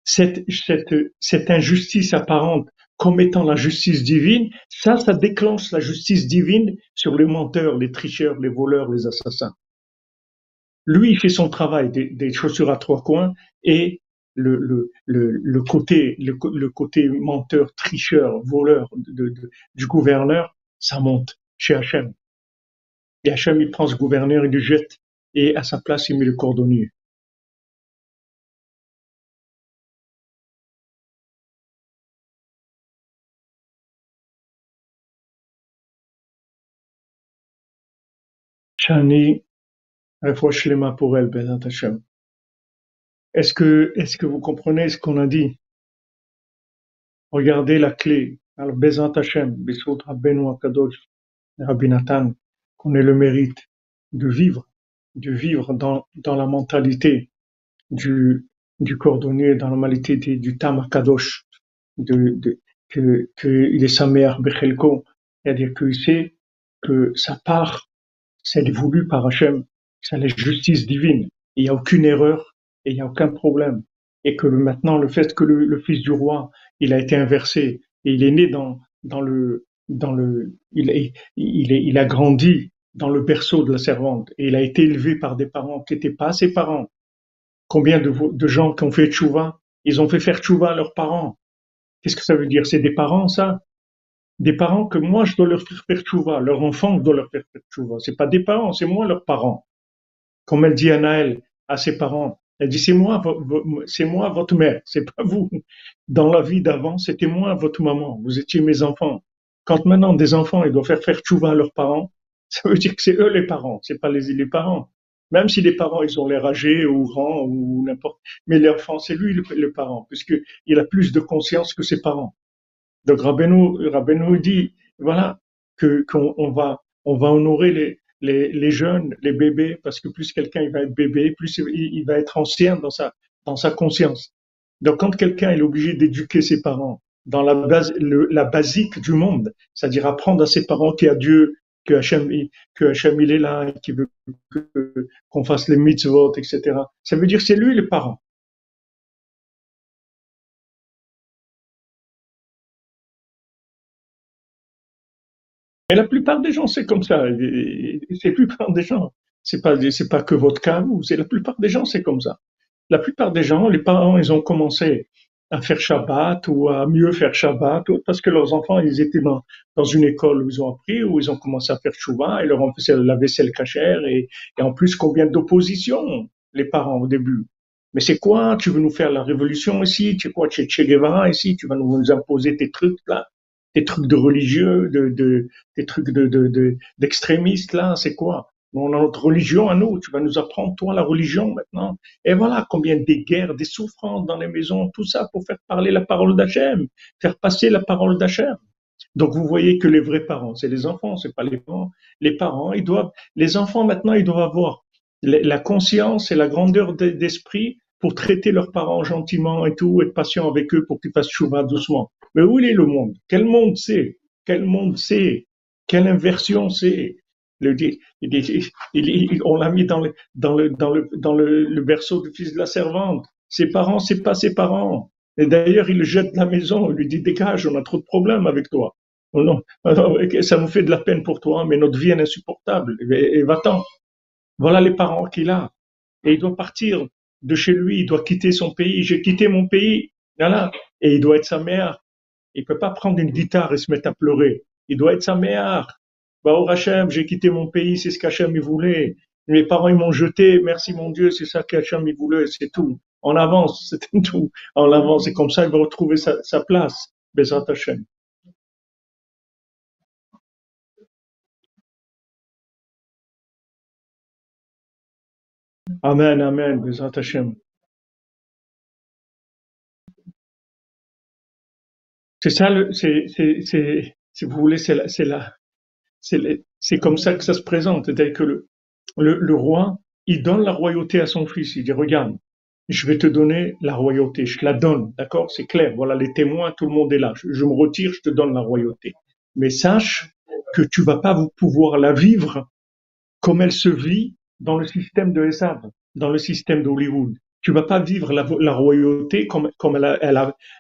cette, cette, cette injustice apparente comme étant la justice divine, ça, ça déclenche la justice divine sur les menteurs, les tricheurs, les voleurs, les assassins. Lui, il fait son travail des, chaussures à trois coins et le, le, le, côté, le, côté menteur, tricheur, voleur du gouverneur, ça monte chez Hachem. Et Hachem, il prend ce gouverneur, il le jette et à sa place, il met le cordonnier. Chani mains pour elle. Est-ce que, est-ce que vous comprenez ce qu'on a dit? Regardez la clé. Alors, Bezat Hashem, Besot Rabbeinu Akadosh, Rabbi Nathan, qu'on ait le mérite de vivre, de vivre dans, dans la mentalité du, du cordonnier, dans la mentalité du Tam Akadosh, de, de, que, que il est sa mère Bechelko, c'est-à-dire qu'il sait que sa part, c'est voulu par Hachem, c'est la justice divine. Il n'y a aucune erreur et il n'y a aucun problème. et que maintenant le fait que le, fils du roi, il a été inversé et il est né dans le dans le il a grandi dans le berceau de la servante et il a été élevé par des parents qui n'étaient pas ses parents. Combien de, de gens qui ont fait tchouva, ils ont fait faire tchouva à leurs parents. Qu'est-ce que ça veut dire? C'est des parents, ça? Des parents que moi, je dois leur faire faire tchouva. Leur enfant, je dois leur faire faire tchouva. C'est pas des parents, c'est moi leurs parents. Comme elle dit à Naël, à ses parents, elle dit, c'est moi, c'est moi votre mère, c'est pas vous. Dans la vie d'avant, c'était moi votre maman. Vous étiez mes enfants. Quand maintenant des enfants, ils doivent faire faire tchouva à leurs parents, ça veut dire que c'est eux les parents, c'est pas les, parents. Même si les parents, ils ont l'air âgés ou grands ou n'importe, mais l'enfant, c'est lui le, parent, puisqu'il a plus de conscience que ses parents. Donc Rabbeinu, Rabbeinu dit, voilà, que qu'on va, on va honorer les, les, les, jeunes, les bébés, parce que plus quelqu'un va être bébé, plus il, va être ancien dans sa, dans sa conscience. Donc quand quelqu'un est obligé d'éduquer ses parents dans la base, le, la basique du monde, c'est-à-dire apprendre à ses parents qu'il y a Dieu, que Hachem, que Hachem il est là, qui veut qu'on fasse les mitzvot, etc. Ça veut dire c'est lui le parent. La plupart des gens, c'est comme ça. C'est la plupart des gens. C'est pas, c'est pas que votre cas, vous. C'est la plupart des gens, c'est comme ça. La plupart des gens, les parents, ils ont commencé à faire Shabbat ou à mieux faire Shabbat parce que leurs enfants, ils étaient dans, dans une école où ils ont appris, où ils ont commencé à faire Chouva et leur ont fait la vaisselle cachère et, et en plus combien d'opposition les parents au début. Mais c'est quoi? Tu veux nous faire la révolution ici? Tu es quoi? Tu es Che Guevara ici? Tu vas nous imposer tes trucs là? Tes trucs de religieux, de, de, des trucs de, de, d'extrémistes là C'est quoi? On a notre religion à nous, tu vas nous apprendre, toi, la religion maintenant. Et voilà combien des guerres, des souffrances dans les maisons, tout ça pour faire parler la parole d'Hachem, faire passer la parole d'Hachem. Donc vous voyez que les vrais parents, c'est les enfants, c'est pas les parents. Les parents, ils doivent, les enfants maintenant, ils doivent avoir la conscience et la grandeur d'esprit pour traiter leurs parents gentiment et tout, être patient avec eux pour qu'ils fassent chouva doucement. Mais où est le monde? Quel monde c'est? Quel monde c'est? Quelle inversion c'est? On l'a mis dans le, berceau du fils de la servante. Ses parents, c'est pas ses parents. Et d'ailleurs, il le jette de la maison. Il lui dit, dégage, on a trop de problèmes avec toi. Oh non, ça nous fait de la peine pour toi, mais notre vie est insupportable. Et, va-t'en. Voilà les parents qu'il a. Et il doit partir de chez lui. Il doit quitter son pays. J'ai quitté mon pays. Voilà. Et il doit être sa mère. Il peut pas prendre une guitare et se mettre à pleurer. Il doit être sa mère. Bah, oh Hachem, j'ai quitté mon pays, c'est ce qu'Hachem voulait. Mes parents ils m'ont jeté, merci mon Dieu, c'est ça qu'Hachem voulait, c'est tout. On avance, c'est tout. On avance et comme ça il va retrouver sa, place. Bezat Hachem. Amen, amen, Bezat Hachem. C'est ça, si vous voulez, c'est c'est comme ça que ça se présente. C'est-à-dire que le, le, roi, il donne la royauté à son fils. Il dit, regarde, je vais te donner la royauté, je la donne, d'accord? C'est clair, voilà les témoins, tout le monde est là. Je, me retire, je te donne la royauté. Mais sache que tu vas pas pouvoir la vivre comme elle se vit dans le système de Esav, dans le système d'Hollywood. Tu vas pas vivre la, royauté comme, comme elle,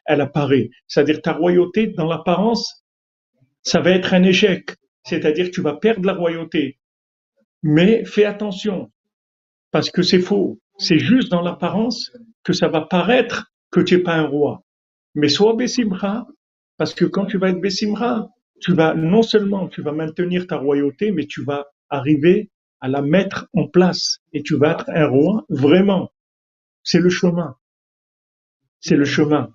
elle, apparaît. C'est-à-dire ta royauté, dans l'apparence, ça va être un échec c'est-à-dire tu vas perdre la royauté. Mais fais attention, parce que c'est faux. C'est juste dans l'apparence que ça va paraître que tu n'es pas un roi. Mais sois Bessimra, parce que quand tu vas être Bessimra, tu vas non seulement tu vas maintenir ta royauté, mais tu vas arriver à la mettre en place et tu vas être un roi vraiment. C'est le chemin. C'est le chemin.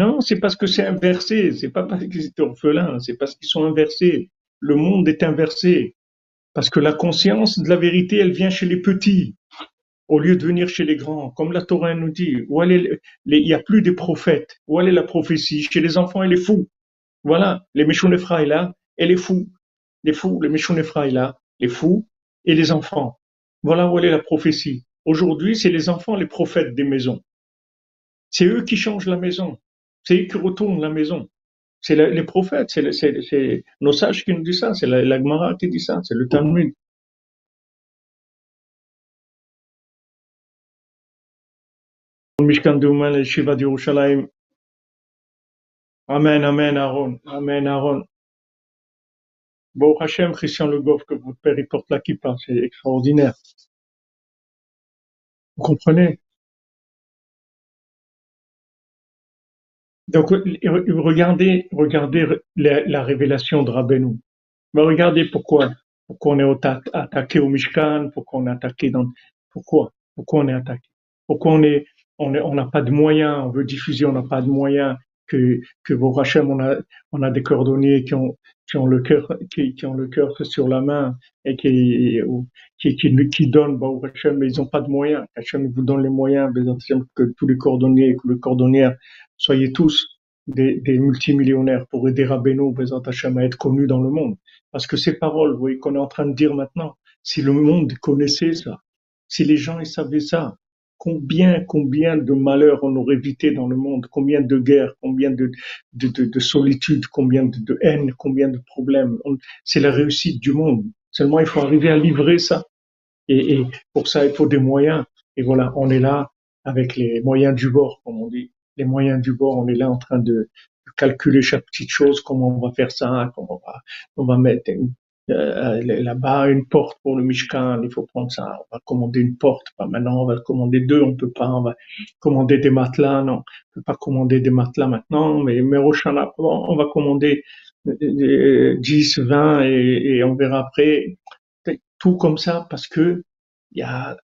Non, c'est parce que c'est inversé. C'est pas parce qu'ils étaient orphelins, c'est parce qu'ils sont inversés. Le monde est inversé. Parce que la conscience de la vérité, elle vient chez les petits, au lieu de venir chez les grands. Comme la Torah nous dit, où il n'y a plus des prophètes. Où est la prophétie Chez les enfants, elle est fou. Voilà, les méchants là, elle est fou. Les fous, les méchants là, les fous et les enfants. Voilà où est la prophétie. Aujourd'hui, c'est les enfants les prophètes des maisons. C'est eux qui changent la maison. C'est eux qui retournent la maison. C'est les prophètes, c'est nos sages qui nous disent ça, c'est la, la qui dit ça, c'est le Talmud. Mishkan Douman, Shiva d'Yerushalayim. Amen, Amen, Aaron. Amen, Aaron. Bon Hachem, Christian Le Goff, que votre père il porte la kippa, c'est extraordinaire. Vous comprenez? Donc regardez, regardez la, la révélation de Rabbeinu. Mais regardez pourquoi, pourquoi on est attaqué au Mishkan, pourquoi on est attaqué dans, pourquoi, pourquoi on est attaqué, pourquoi on est, on n'a pas de moyens, on veut diffuser, on n'a pas de moyens, que, que vos Hachem, on a, on a des cordonniers qui ont, qui ont le cœur, qui, qui ont le cœur sur la main et qui, qui, qui, qui donnent, bah, mais ils n'ont pas de moyens. Hachem vous donne les moyens, que tous les cordonniers, que les cordonnières, soyez tous des, des multimillionnaires pour aider Rabbeinu, Hachem, à être connus dans le monde. Parce que ces paroles, vous voyez, qu'on est en train de dire maintenant, si le monde connaissait ça, si les gens ils savaient ça, combien, combien de malheurs on aurait évité dans le monde, combien de guerres, combien de, de, de, de solitude, combien de, de, haine, combien de problèmes. C'est la réussite du monde. Seulement, il faut arriver à livrer ça. Et, et, pour ça, il faut des moyens. Et voilà, on est là avec les moyens du bord, comme on dit. Les moyens du bord, on est là en train de, calculer chaque petite chose, comment on va faire ça, comment on va, on va mettre euh, là-bas une porte pour le Mishkan, il faut prendre ça, on va commander une porte, pas maintenant, on va commander deux, on peut pas, on va commander des matelas, non, on peut pas commander des matelas maintenant, mais, mais on va commander 10, 20 et, et on verra après, tout comme ça parce que il y a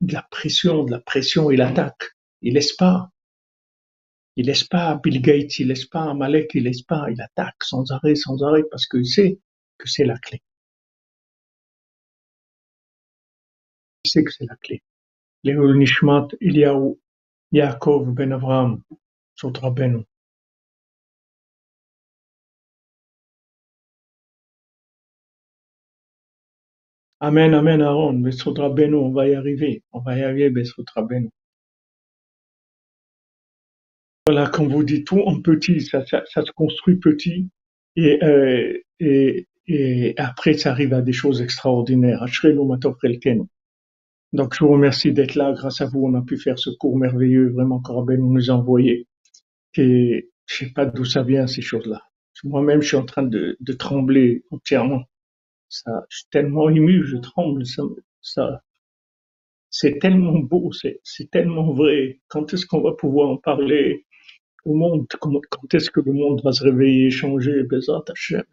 de la pression, de la pression, il attaque, il laisse pas, il laisse pas Bill Gates, il laisse pas Malek, il laisse pas, il attaque sans arrêt, sans arrêt parce qu'il sait que c'est la clé. C'est que c'est la clé. Léol Nishmat Eliyahu Yaakov ben Avraham, Sot Rabbeinu. Amen, Amen, Aaron, Besot Rabbeinu, on va y arriver, on va y arriver, Besot Rabbeinu. Voilà, quand vous dites tout en petit, ça, se construit petit, et, euh, et, et après ça arrive à des choses extraordinaires. Donc, je vous remercie d'être là. Grâce à vous, on a pu faire ce cours merveilleux, vraiment, Corben nous a envoyé. Et je sais pas d'où ça vient, ces choses-là. Moi-même, je suis en train de, de trembler entièrement. Ça, je suis tellement ému, je tremble. Ça, ça c'est tellement beau, c'est, tellement vrai. Quand est-ce qu'on va pouvoir en parler au monde? Quand, est-ce que le monde va se réveiller, changer? Bezat Hashem,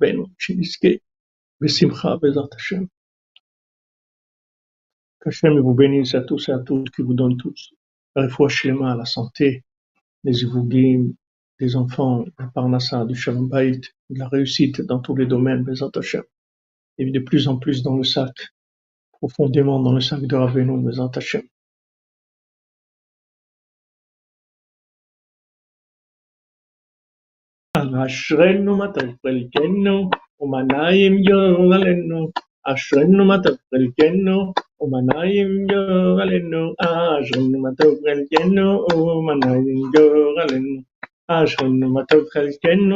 Ben, Chiniske, Bezat Hashem. Qu'Hachem vous bénisse à tous et à toutes, qui vous donne tous la foi schéma, la santé, les Ivougim, des enfants, la parnassa, du shalom de la réussite dans tous les domaines, Bezat Hashem. Et de plus en plus dans le sac, profondément dans le sac de Ravenu, Bezat Hashem. אשרנו מה טוב חלקנו, ומנעים יורלנו, عشرن متق الجن ومن ينجو غلن عشرن متق الجن ومن ينجو غلن عشرن متق الجن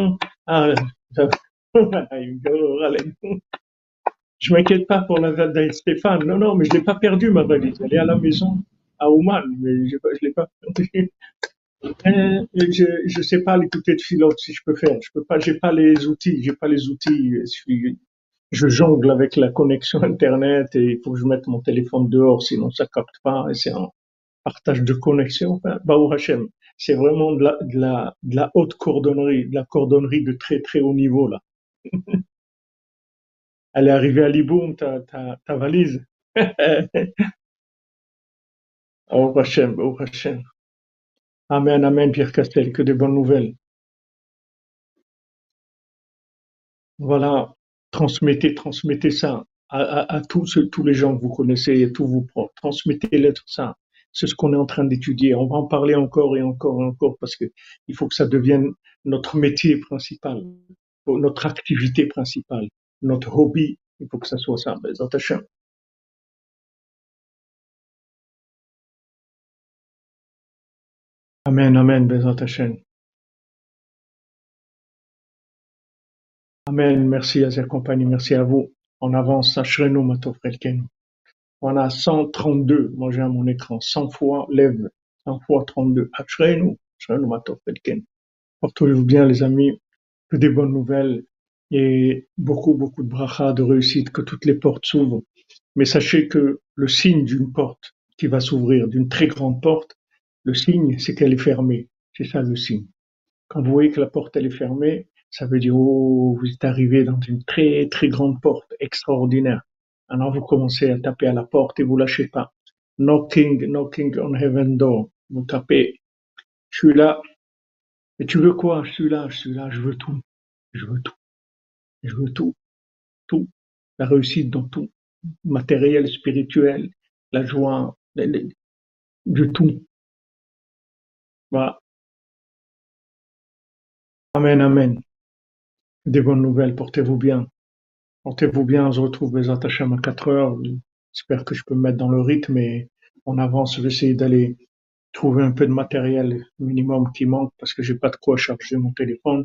ومن ينجو غلن Je m'inquiète pas pour la date d'Aïd Stéphane. Non, non, mais je l'ai pas perdu ma valise. Elle est à la maison, à Oman, mais je, je l'ai pas perdue. Euh, je je sais pas l'écouter de filote si je peux faire. Je peux pas. J'ai pas les outils. J'ai pas les outils. Euh, je suis je jongle avec la connexion internet et il faut que je mette mon téléphone dehors, sinon ça capte pas et c'est un partage de connexion. Hashem, c'est vraiment de la, haute cordonnerie, de la cordonnerie de très très haut niveau là. Elle est arrivée à Liboum, ta, ta, ta valise. Baou Hashem, Baou Hashem. Amen, amen, Pierre Castel, que de bonnes nouvelles. Voilà, transmettez, transmettez ça à, tous, tous les gens que vous connaissez, à tous vos proches. Transmettez-leur ça. C'est ce qu'on est en train d'étudier. On va en parler encore et encore et encore parce que il faut que ça devienne notre métier principal, notre activité principale, notre hobby. Il faut que ça soit ça. Amen, amen, Bezat Hashem. Amen. Merci à compagnie. Merci à vous. On avance. Ashrenu Matov Relkenu. On a 132. Moi, j'ai à mon écran. 100 fois lève. 100 fois 32. Ashrenu. Ashrenu Matov Relkenu. Portez-vous bien, les amis. Que des bonnes nouvelles et beaucoup, beaucoup de bracha, de réussite, que toutes les portes s'ouvrent. Mais sachez que le signe d'une porte qui va s'ouvrir, d'une très grande porte, le signe, c'est qu'elle est fermée. C'est ça le signe. Quand vous voyez que la porte elle est fermée, ça veut dire oh vous êtes arrivé dans une très très grande porte extraordinaire. Alors vous commencez à taper à la porte et vous lâchez pas. Knocking, knocking on heaven door. Vous tapez. Je suis là. Et tu veux quoi? Je suis là, je suis là, je veux tout. Je veux tout. Je veux tout. Tout. La réussite dans tout. Matériel, spirituel, la joie, du tout. Voilà. Amen, amen. Des bonnes nouvelles, portez-vous bien. Portez-vous bien, on se retrouve les attachés à 4 heures. J'espère que je peux me mettre dans le rythme et on avance. Je vais essayer d'aller trouver un peu de matériel minimum qui manque parce que j'ai pas de quoi charger mon téléphone.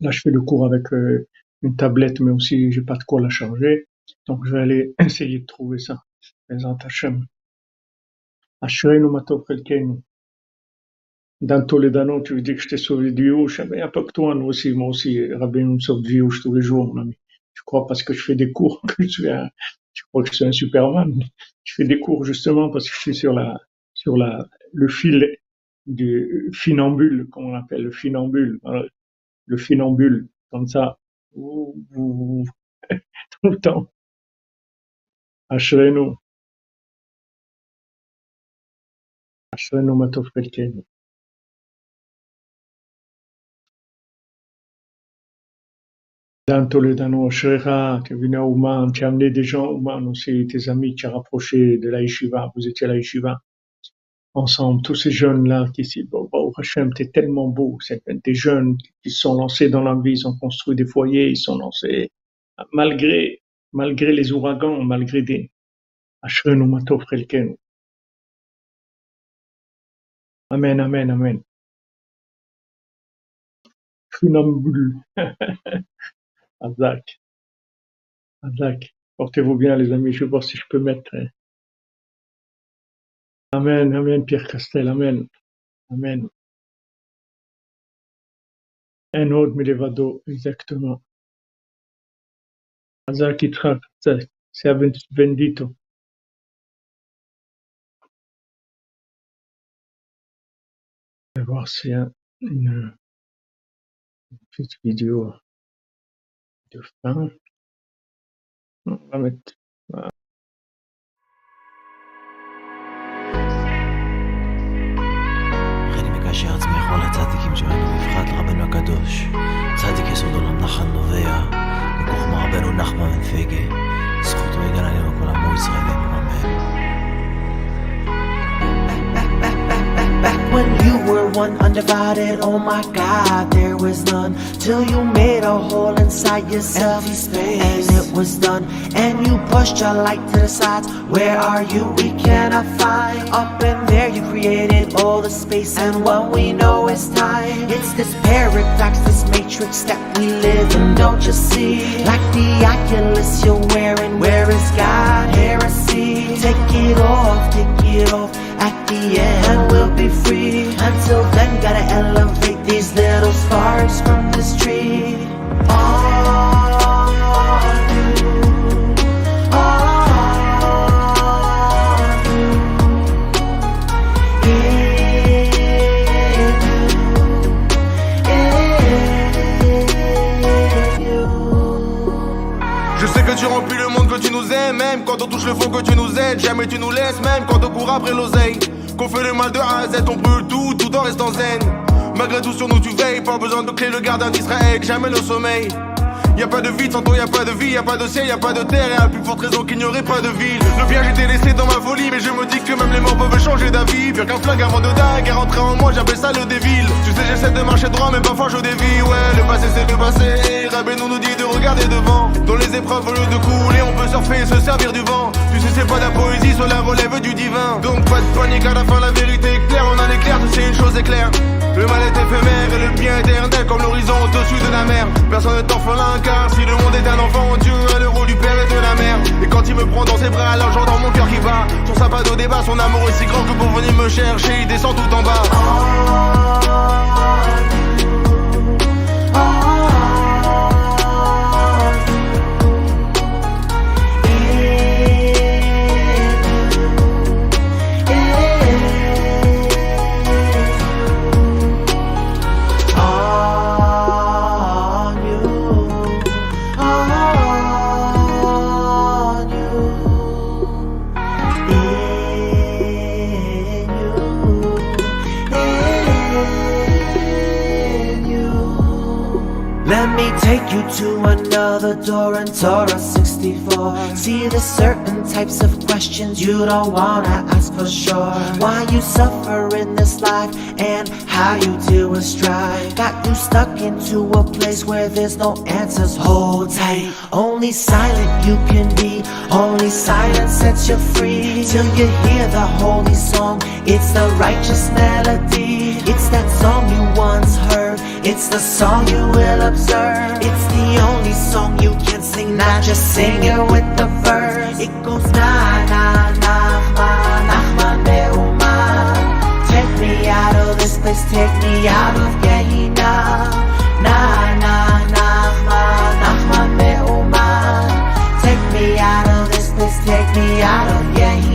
Là, je fais le cours avec euh, une tablette, mais aussi j'ai pas de quoi la charger. Donc, je vais aller essayer de trouver ça. Les attachés. Ashrenu matov. Dans Toledano, tu dire que je t'ai sauvé du Youch, mais il n'y a pas que toi, nous aussi, moi aussi, Rabbi me sauve du Youch tous les jours, mon ami. Tu crois parce que je fais des cours que je suis un, tu crois que je suis un superman. Je fais des cours justement parce que je suis sur la, sur la, le fil du finambule, comme on appelle, le finambule, voilà, le finambule, comme ça, tout le temps. Ashrenu, matov. Dan Toledano, Shrera, tu es venu à Ouman, tu as amené des gens à Ouman aussi, tes amis, tu as rapproché de la yeshiva, vous étiez à la yeshiva ensemble, tous ces jeunes-là qui disent, bon, bon, Hachem, t'es tellement beau, c'est des jeunes qui sont lancés dans la vie, ils ont construit des foyers, ils sont lancés, malgré, malgré les ouragans, malgré des. Amen, amen, amen. Funambule. Azak, Azak. Portez-vous bien, les amis, je vais voir si je peux mettre. hein. Amen, amen, Pierre Castel, amen, amen. Un autre Milevado, exactement. Azak Yitzhak, c'est Ben- Bendito. Je vais voir s'il y a une petite vidéo dürften. Hm, damit war כאשר עצמי יכול שלנו בבחירת רבנו הקדוש, צדיק יסוד עולם נחל נובע, מכוח מרבנו נחמן בן זכותו יגן עלינו כל עמו ישראלינו when you were one undivided, oh my God, there was none. Till you made a hole inside yourself, Empty space, and it was done. And you pushed your light to the sides. Where are you? We cannot find. Up in there, you created all the space, and what we know is time. It's this paradox, this matrix that we live in. Don't you see? Like the Oculus you're wearing, where is God? Heresy. Take it après l'oseille. Qu'on fait le mal de A à Z, on brûle tout, tout en restant zen. Malgré tout, sur nous tu veilles, pas besoin de clé, le gardien d'Israël, jamais le sommeil. Y a pas de vide, sans toi y a pas de vie, y a pas de ciel, y a pas de terre, et à plus forte raison qu'il n'y aurait pas de ville. Le bien j'étais laissé dans ma folie, mais je me dis que même les morts peuvent changer. d'avis. Pire qu'un flingue avant de dingue et rentrer en moi, j'appelle ça le dévil. Tu sais, j'essaie de marcher droit, mais parfois je dévie. Ouais, le passé c'est le passé. Rabé nous dit de regarder devant. Dans les épreuves, au lieu de couler, on peut surfer et se servir du vent. Tu sais, c'est pas de la poésie, cela relève du divin. Donc pas de panique, à la fin, la vérité est claire. On a l'éclair, sais, une chose est claire. Le mal est éphémère et le bien éternel comme l'horizon au-dessus de la mer. Personne ne t'orphelin car si le monde est un enfant, Dieu a le rôle du père et de la mère. Et quand il me prend dans ses bras, alors j'entends mon cœur qui bat. Son sapin de débat, son amour est si grand que pour venir me chercher, il descend tout en bas. In Torah 64. See the certain types of questions you don't wanna ask for sure. Why you suffer in this life and how you deal with strife. Got you stuck into a place where there's no answers. Hold tight. Only silent you can be. Only silence sets you free. Till you hear the holy song. It's the righteous melody. It's that song you once heard. It's the song you will observe. It's the the only song you can sing. Not just sing it with the verse. It goes na na na ma na ma Take me out of this place, take me out of Gehenna. Na na na ma na ma Take me out of this place, take me out of Gehenna.